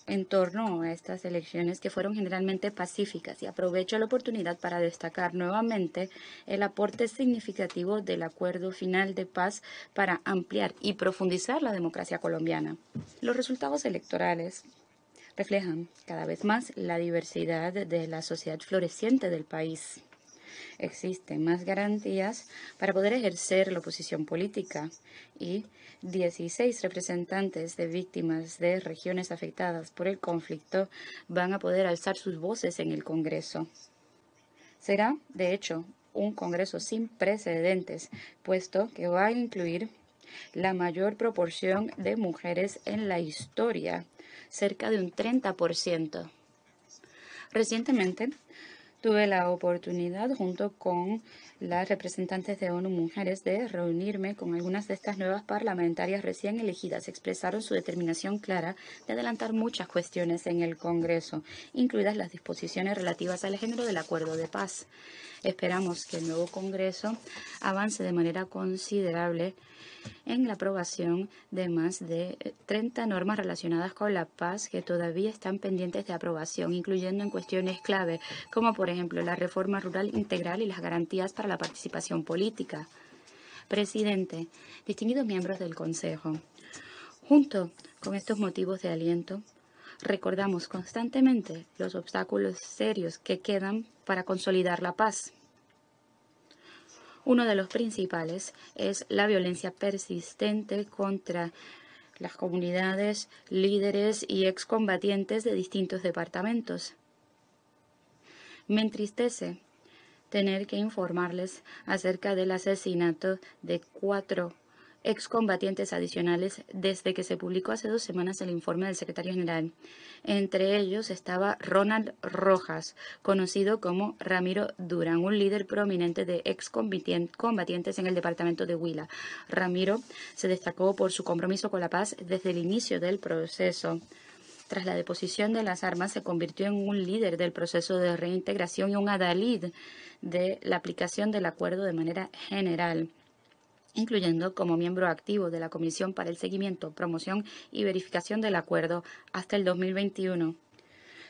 en torno a estas elecciones que fueron generalmente pacíficas y aprovecho la oportunidad para destacar nuevamente el aporte significativo del acuerdo final de paz para ampliar y profundizar la democracia colombiana. Los resultados electorales reflejan cada vez más la diversidad de la sociedad floreciente del país. Existen más garantías para poder ejercer la oposición política y 16 representantes de víctimas de regiones afectadas por el conflicto van a poder alzar sus voces en el Congreso. Será, de hecho, un Congreso sin precedentes, puesto que va a incluir la mayor proporción de mujeres en la historia, cerca de un 30%. Recientemente, Tuve la oportunidad, junto con las representantes de ONU Mujeres, de reunirme con algunas de estas nuevas parlamentarias recién elegidas. Expresaron su determinación clara de adelantar muchas cuestiones en el Congreso, incluidas las disposiciones relativas al género del acuerdo de paz. Esperamos que el nuevo Congreso avance de manera considerable en la aprobación de más de 30 normas relacionadas con la paz que todavía están pendientes de aprobación, incluyendo en cuestiones clave, como por ejemplo la reforma rural integral y las garantías para la participación política. Presidente, distinguidos miembros del Consejo, junto con estos motivos de aliento, recordamos constantemente los obstáculos serios que quedan para consolidar la paz. Uno de los principales es la violencia persistente contra las comunidades, líderes y excombatientes de distintos departamentos. Me entristece tener que informarles acerca del asesinato de cuatro excombatientes adicionales desde que se publicó hace dos semanas el informe del secretario general. Entre ellos estaba Ronald Rojas, conocido como Ramiro Durán, un líder prominente de excombatientes en el departamento de Huila. Ramiro se destacó por su compromiso con la paz desde el inicio del proceso. Tras la deposición de las armas, se convirtió en un líder del proceso de reintegración y un adalid de la aplicación del acuerdo de manera general incluyendo como miembro activo de la Comisión para el Seguimiento, Promoción y Verificación del Acuerdo hasta el 2021.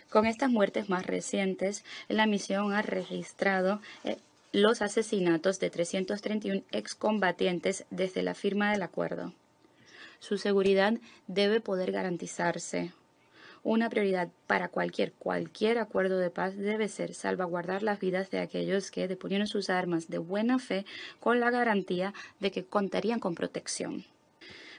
Con estas muertes más recientes, la misión ha registrado eh, los asesinatos de 331 excombatientes desde la firma del acuerdo. Su seguridad debe poder garantizarse. Una prioridad para cualquier, cualquier acuerdo de paz debe ser salvaguardar las vidas de aquellos que deponieron sus armas de buena fe con la garantía de que contarían con protección.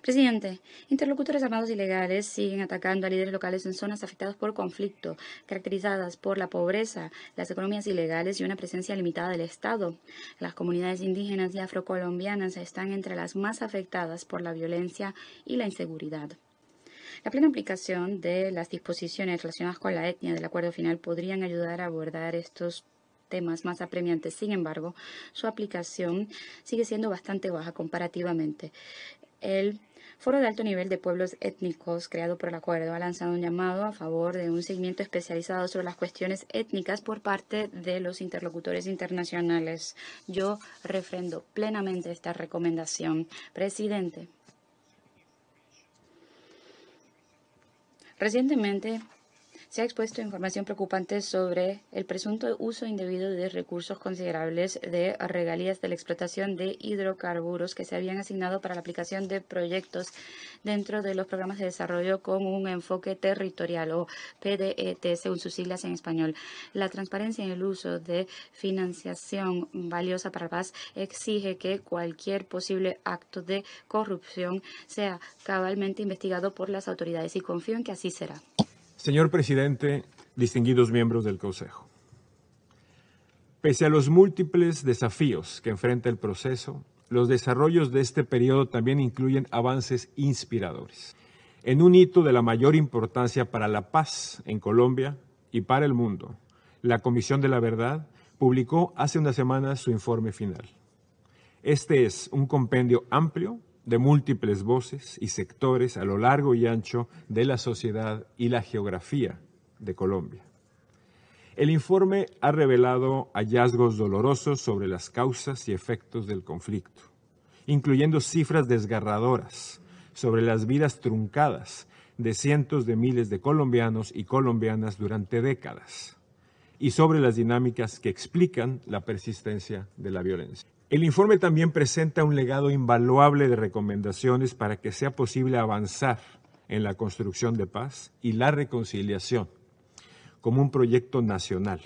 Presidente, interlocutores armados ilegales siguen atacando a líderes locales en zonas afectadas por conflicto, caracterizadas por la pobreza, las economías ilegales y una presencia limitada del Estado. Las comunidades indígenas y afrocolombianas están entre las más afectadas por la violencia y la inseguridad. La plena aplicación de las disposiciones relacionadas con la etnia del acuerdo final podrían ayudar a abordar estos temas más apremiantes. Sin embargo, su aplicación sigue siendo bastante baja comparativamente. El Foro de Alto Nivel de Pueblos Étnicos, creado por el acuerdo, ha lanzado un llamado a favor de un seguimiento especializado sobre las cuestiones étnicas por parte de los interlocutores internacionales. Yo refrendo plenamente esta recomendación. Presidente. Recientemente, se ha expuesto información preocupante sobre el presunto uso indebido de recursos considerables de regalías de la explotación de hidrocarburos que se habían asignado para la aplicación de proyectos dentro de los programas de desarrollo con un enfoque territorial o PDET, según sus siglas en español. La transparencia en el uso de financiación valiosa para paz exige que cualquier posible acto de corrupción sea cabalmente investigado por las autoridades y confío en que así será. Señor presidente, distinguidos miembros del Consejo, pese a los múltiples desafíos que enfrenta el proceso, los desarrollos de este periodo también incluyen avances inspiradores. En un hito de la mayor importancia para la paz en Colombia y para el mundo, la Comisión de la Verdad publicó hace unas semanas su informe final. Este es un compendio amplio de múltiples voces y sectores a lo largo y ancho de la sociedad y la geografía de Colombia. El informe ha revelado hallazgos dolorosos sobre las causas y efectos del conflicto, incluyendo cifras desgarradoras sobre las vidas truncadas de cientos de miles de colombianos y colombianas durante décadas y sobre las dinámicas que explican la persistencia de la violencia. El informe también presenta un legado invaluable de recomendaciones para que sea posible avanzar en la construcción de paz y la reconciliación como un proyecto nacional.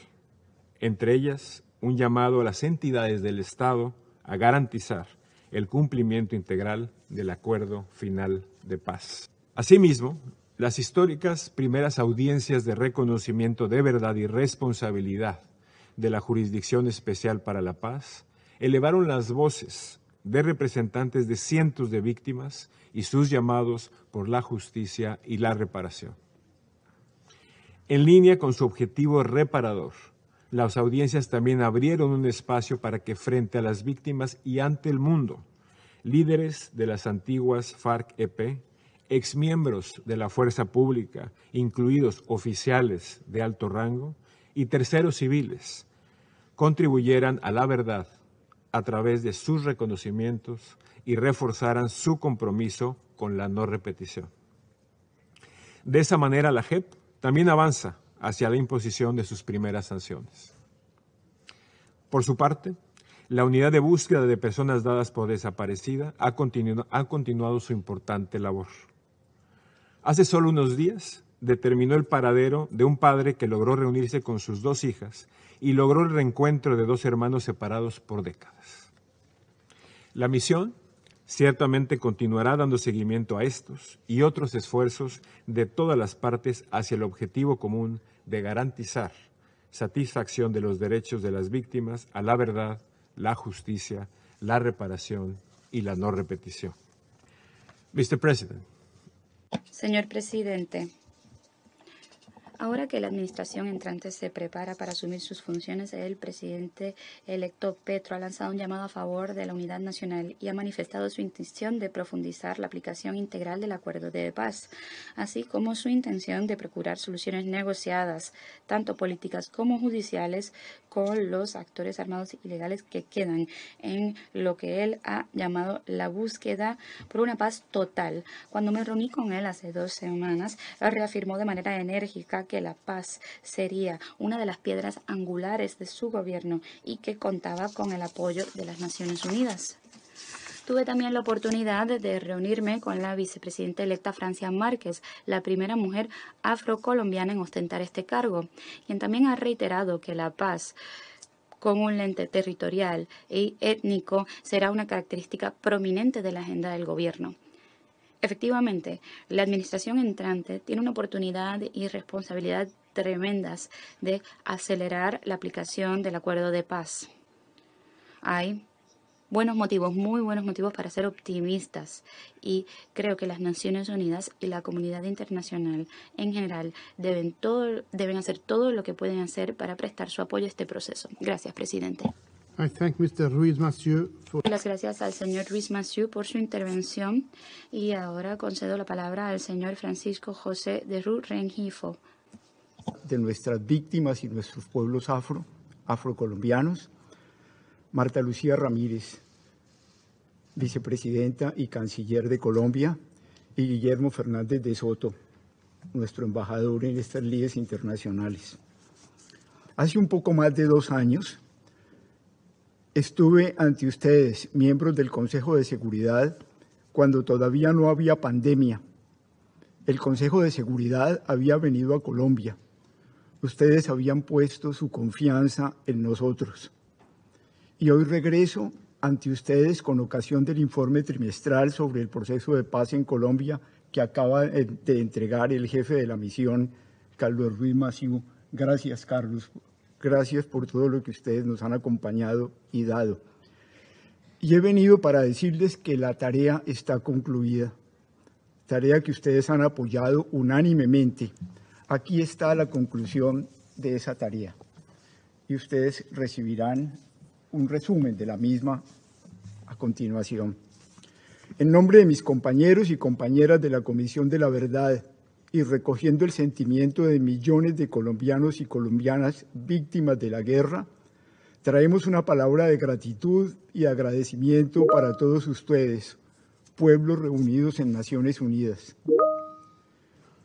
Entre ellas, un llamado a las entidades del Estado a garantizar el cumplimiento integral del acuerdo final de paz. Asimismo, las históricas primeras audiencias de reconocimiento de verdad y responsabilidad de la Jurisdicción Especial para la Paz elevaron las voces de representantes de cientos de víctimas y sus llamados por la justicia y la reparación. En línea con su objetivo reparador, las audiencias también abrieron un espacio para que frente a las víctimas y ante el mundo, líderes de las antiguas FARC-EP, exmiembros de la fuerza pública, incluidos oficiales de alto rango, y terceros civiles, contribuyeran a la verdad a través de sus reconocimientos y reforzaran su compromiso con la no repetición. De esa manera, la JEP también avanza hacia la imposición de sus primeras sanciones. Por su parte, la unidad de búsqueda de personas dadas por desaparecida ha, continuado, ha continuado su importante labor. Hace solo unos días determinó el paradero de un padre que logró reunirse con sus dos hijas y logró el reencuentro de dos hermanos separados por décadas. La misión ciertamente continuará dando seguimiento a estos y otros esfuerzos de todas las partes hacia el objetivo común de garantizar satisfacción de los derechos de las víctimas a la verdad, la justicia, la reparación y la no repetición. Mr. President. Señor presidente, Ahora que la administración entrante se prepara para asumir sus funciones, el presidente electo Petro ha lanzado un llamado a favor de la unidad nacional y ha manifestado su intención de profundizar la aplicación integral del acuerdo de paz, así como su intención de procurar soluciones negociadas, tanto políticas como judiciales, con los actores armados ilegales que quedan en lo que él ha llamado la búsqueda por una paz total. Cuando me reuní con él hace dos semanas, reafirmó de manera enérgica que la paz sería una de las piedras angulares de su gobierno y que contaba con el apoyo de las Naciones Unidas. Tuve también la oportunidad de reunirme con la vicepresidenta electa Francia Márquez, la primera mujer afrocolombiana en ostentar este cargo, quien también ha reiterado que la paz con un lente territorial y étnico será una característica prominente de la agenda del gobierno. Efectivamente, la administración entrante tiene una oportunidad y responsabilidad tremendas de acelerar la aplicación del acuerdo de paz. Hay buenos motivos, muy buenos motivos para ser optimistas y creo que las Naciones Unidas y la comunidad internacional en general deben, todo, deben hacer todo lo que pueden hacer para prestar su apoyo a este proceso. Gracias, presidente. I thank Mr. Ruiz for Las gracias al señor Ruiz Massieu por su intervención y ahora concedo la palabra al señor Francisco José de Ru Rengifo. de nuestras víctimas y nuestros pueblos afro, afrocolombianos, Marta Lucía Ramírez, vicepresidenta y canciller de Colombia, y Guillermo Fernández de Soto, nuestro embajador en estas lides internacionales. Hace un poco más de dos años estuve ante ustedes, miembros del Consejo de Seguridad, cuando todavía no había pandemia. El Consejo de Seguridad había venido a Colombia ustedes habían puesto su confianza en nosotros. Y hoy regreso ante ustedes con ocasión del informe trimestral sobre el proceso de paz en Colombia que acaba de entregar el jefe de la misión, Carlos Ruiz Maciú. Gracias, Carlos. Gracias por todo lo que ustedes nos han acompañado y dado. Y he venido para decirles que la tarea está concluida, tarea que ustedes han apoyado unánimemente Aquí está la conclusión de esa tarea y ustedes recibirán un resumen de la misma a continuación. En nombre de mis compañeros y compañeras de la Comisión de la Verdad y recogiendo el sentimiento de millones de colombianos y colombianas víctimas de la guerra, traemos una palabra de gratitud y agradecimiento para todos ustedes, pueblos reunidos en Naciones Unidas.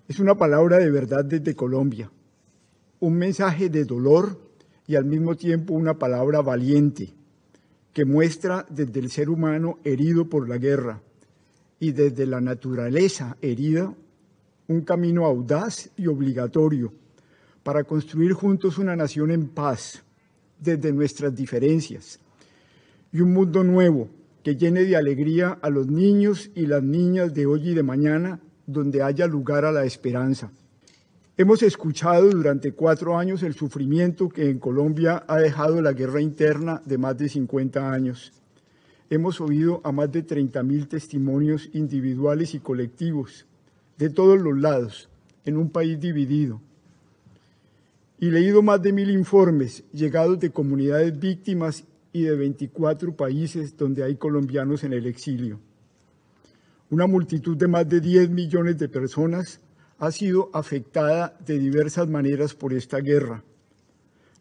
Es una palabra de verdad desde Colombia, un mensaje de dolor y al mismo tiempo una palabra valiente que muestra desde el ser humano herido por la guerra y desde la naturaleza herida un camino audaz y obligatorio para construir juntos una nación en paz desde nuestras diferencias y un mundo nuevo que llene de alegría a los niños y las niñas de hoy y de mañana donde haya lugar a la esperanza. Hemos escuchado durante cuatro años el sufrimiento que en Colombia ha dejado la guerra interna de más de 50 años. Hemos oído a más de 30.000 testimonios individuales y colectivos de todos los lados, en un país dividido. Y leído más de mil informes llegados de comunidades víctimas y de 24 países donde hay colombianos en el exilio. Una multitud de más de 10 millones de personas ha sido afectada de diversas maneras por esta guerra.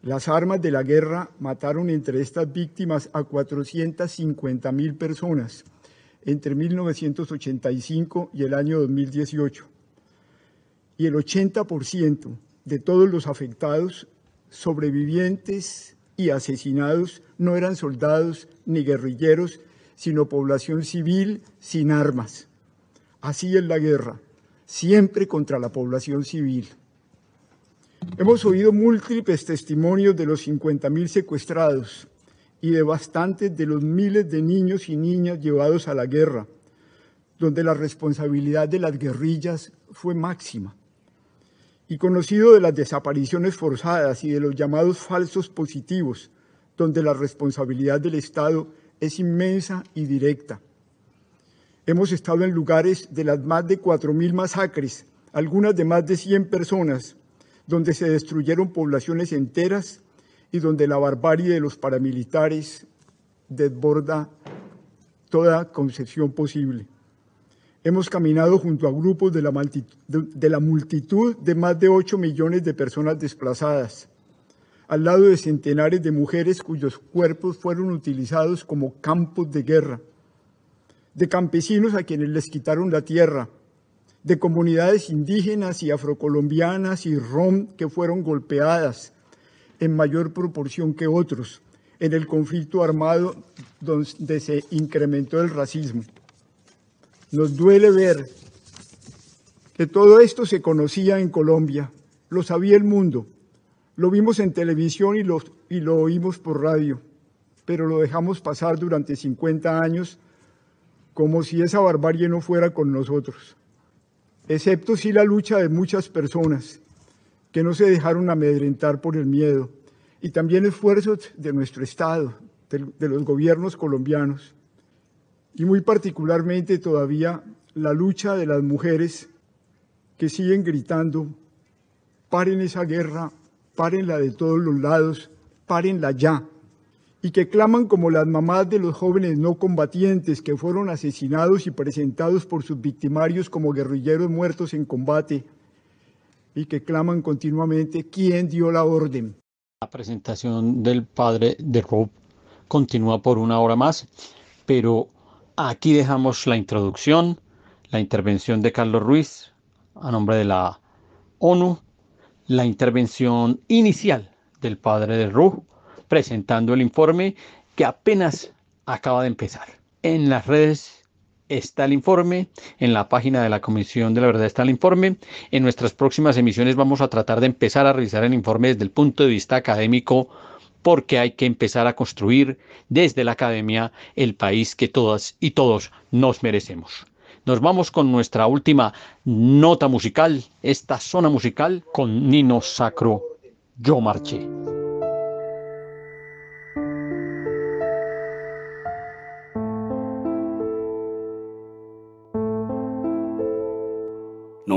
Las armas de la guerra mataron entre estas víctimas a 450 mil personas entre 1985 y el año 2018. Y el 80% de todos los afectados, sobrevivientes y asesinados no eran soldados ni guerrilleros, sino población civil sin armas. Así es la guerra, siempre contra la población civil. Hemos oído múltiples testimonios de los 50.000 secuestrados y de bastantes de los miles de niños y niñas llevados a la guerra, donde la responsabilidad de las guerrillas fue máxima. Y conocido de las desapariciones forzadas y de los llamados falsos positivos, donde la responsabilidad del Estado es inmensa y directa. Hemos estado en lugares de las más de 4.000 masacres, algunas de más de 100 personas, donde se destruyeron poblaciones enteras y donde la barbarie de los paramilitares desborda toda concepción posible. Hemos caminado junto a grupos de la, multitud de más de 8 millones de personas desplazadas, al lado de centenares de mujeres cuyos cuerpos fueron utilizados como campos de guerra, de campesinos a quienes les quitaron la tierra, de comunidades indígenas y afrocolombianas y rom que fueron golpeadas en mayor proporción que otros en el conflicto armado donde se incrementó el racismo. Nos duele ver que todo esto se conocía en Colombia, lo sabía el mundo, lo vimos en televisión y lo, y lo oímos por radio, pero lo dejamos pasar durante 50 años como si esa barbarie no fuera con nosotros, excepto sí la lucha de muchas personas que no se dejaron amedrentar por el miedo y también esfuerzos de nuestro Estado, de, los gobiernos colombianos y muy particularmente todavía la lucha de las mujeres que siguen gritando, paren esa guerra, párenla de todos los lados, párenla ya, y que claman como las mamás de los jóvenes no combatientes que fueron asesinados y presentados por sus victimarios como guerrilleros muertos en combate, y que claman continuamente quién dio la orden. La presentación del padre de Rob continúa por una hora más, pero aquí dejamos la introducción, la intervención de Carlos Ruiz a nombre de la ONU, la intervención inicial del padre de Rob presentando el informe que apenas acaba de empezar. En las redes está el informe, en la página de la Comisión de la Verdad está el informe. En nuestras próximas emisiones vamos a tratar de empezar a revisar el informe desde el punto de vista académico porque hay que empezar a construir desde la academia el país que todas y todos nos merecemos. Nos vamos con nuestra última nota musical, esta zona musical con Nino Sacro, Yo Marché.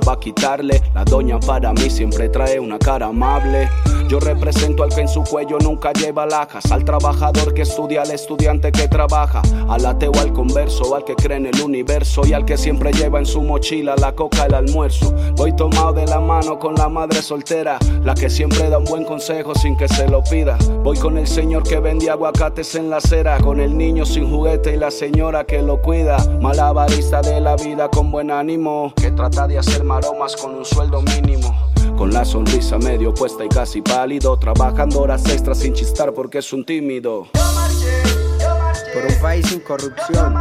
va a quitarle. La doña para mí siempre trae una cara amable. Yo represento al que en su cuello nunca lleva lajas, al trabajador que estudia, al estudiante que trabaja, al ateo, al converso, al que cree en el universo y al que siempre lleva en su mochila la coca, el almuerzo. Voy tomado de la mano con la madre soltera, la que siempre da un buen consejo sin que se lo pida. Voy con el señor que vende aguacates en la acera, con el niño sin juguete y la señora que lo cuida. Malabarista de la vida con buen ánimo, que trata de hacer maromas con un sueldo mínimo. Con la sonrisa medio puesta y casi pálido, trabajando horas extras sin chistar porque es un tímido. Por un país sin corrupción.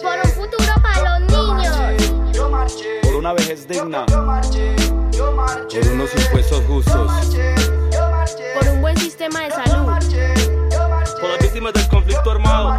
Por un futuro para los niños. Por una vejez digna. Por unos impuestos justos. Por un buen sistema de salud. Por las víctimas del conflicto armado.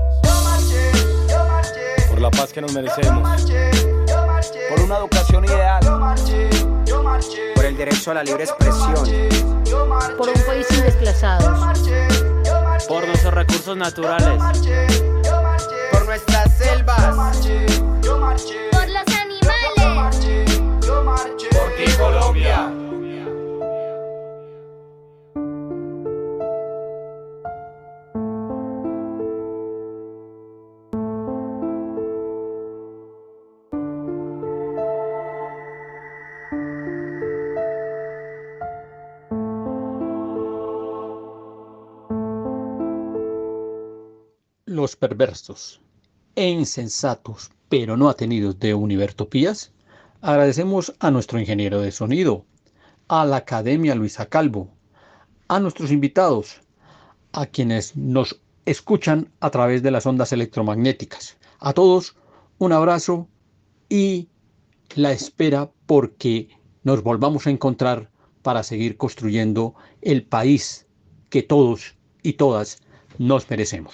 smart la paz que nos merecemos. Por una educación ideal. Por el derecho a la libre expresión. Por un país sin desplazados. Por nuestros recursos naturales. Por nuestras selvas. Por los animales. Por ti, Colombia. Perversos e insensatos, pero no atenidos de Univertopías, agradecemos a nuestro ingeniero de sonido, a la Academia Luisa Calvo, a nuestros invitados, a quienes nos escuchan a través de las ondas electromagnéticas. A todos un abrazo y la espera porque nos volvamos a encontrar para seguir construyendo el país que todos y todas nos merecemos.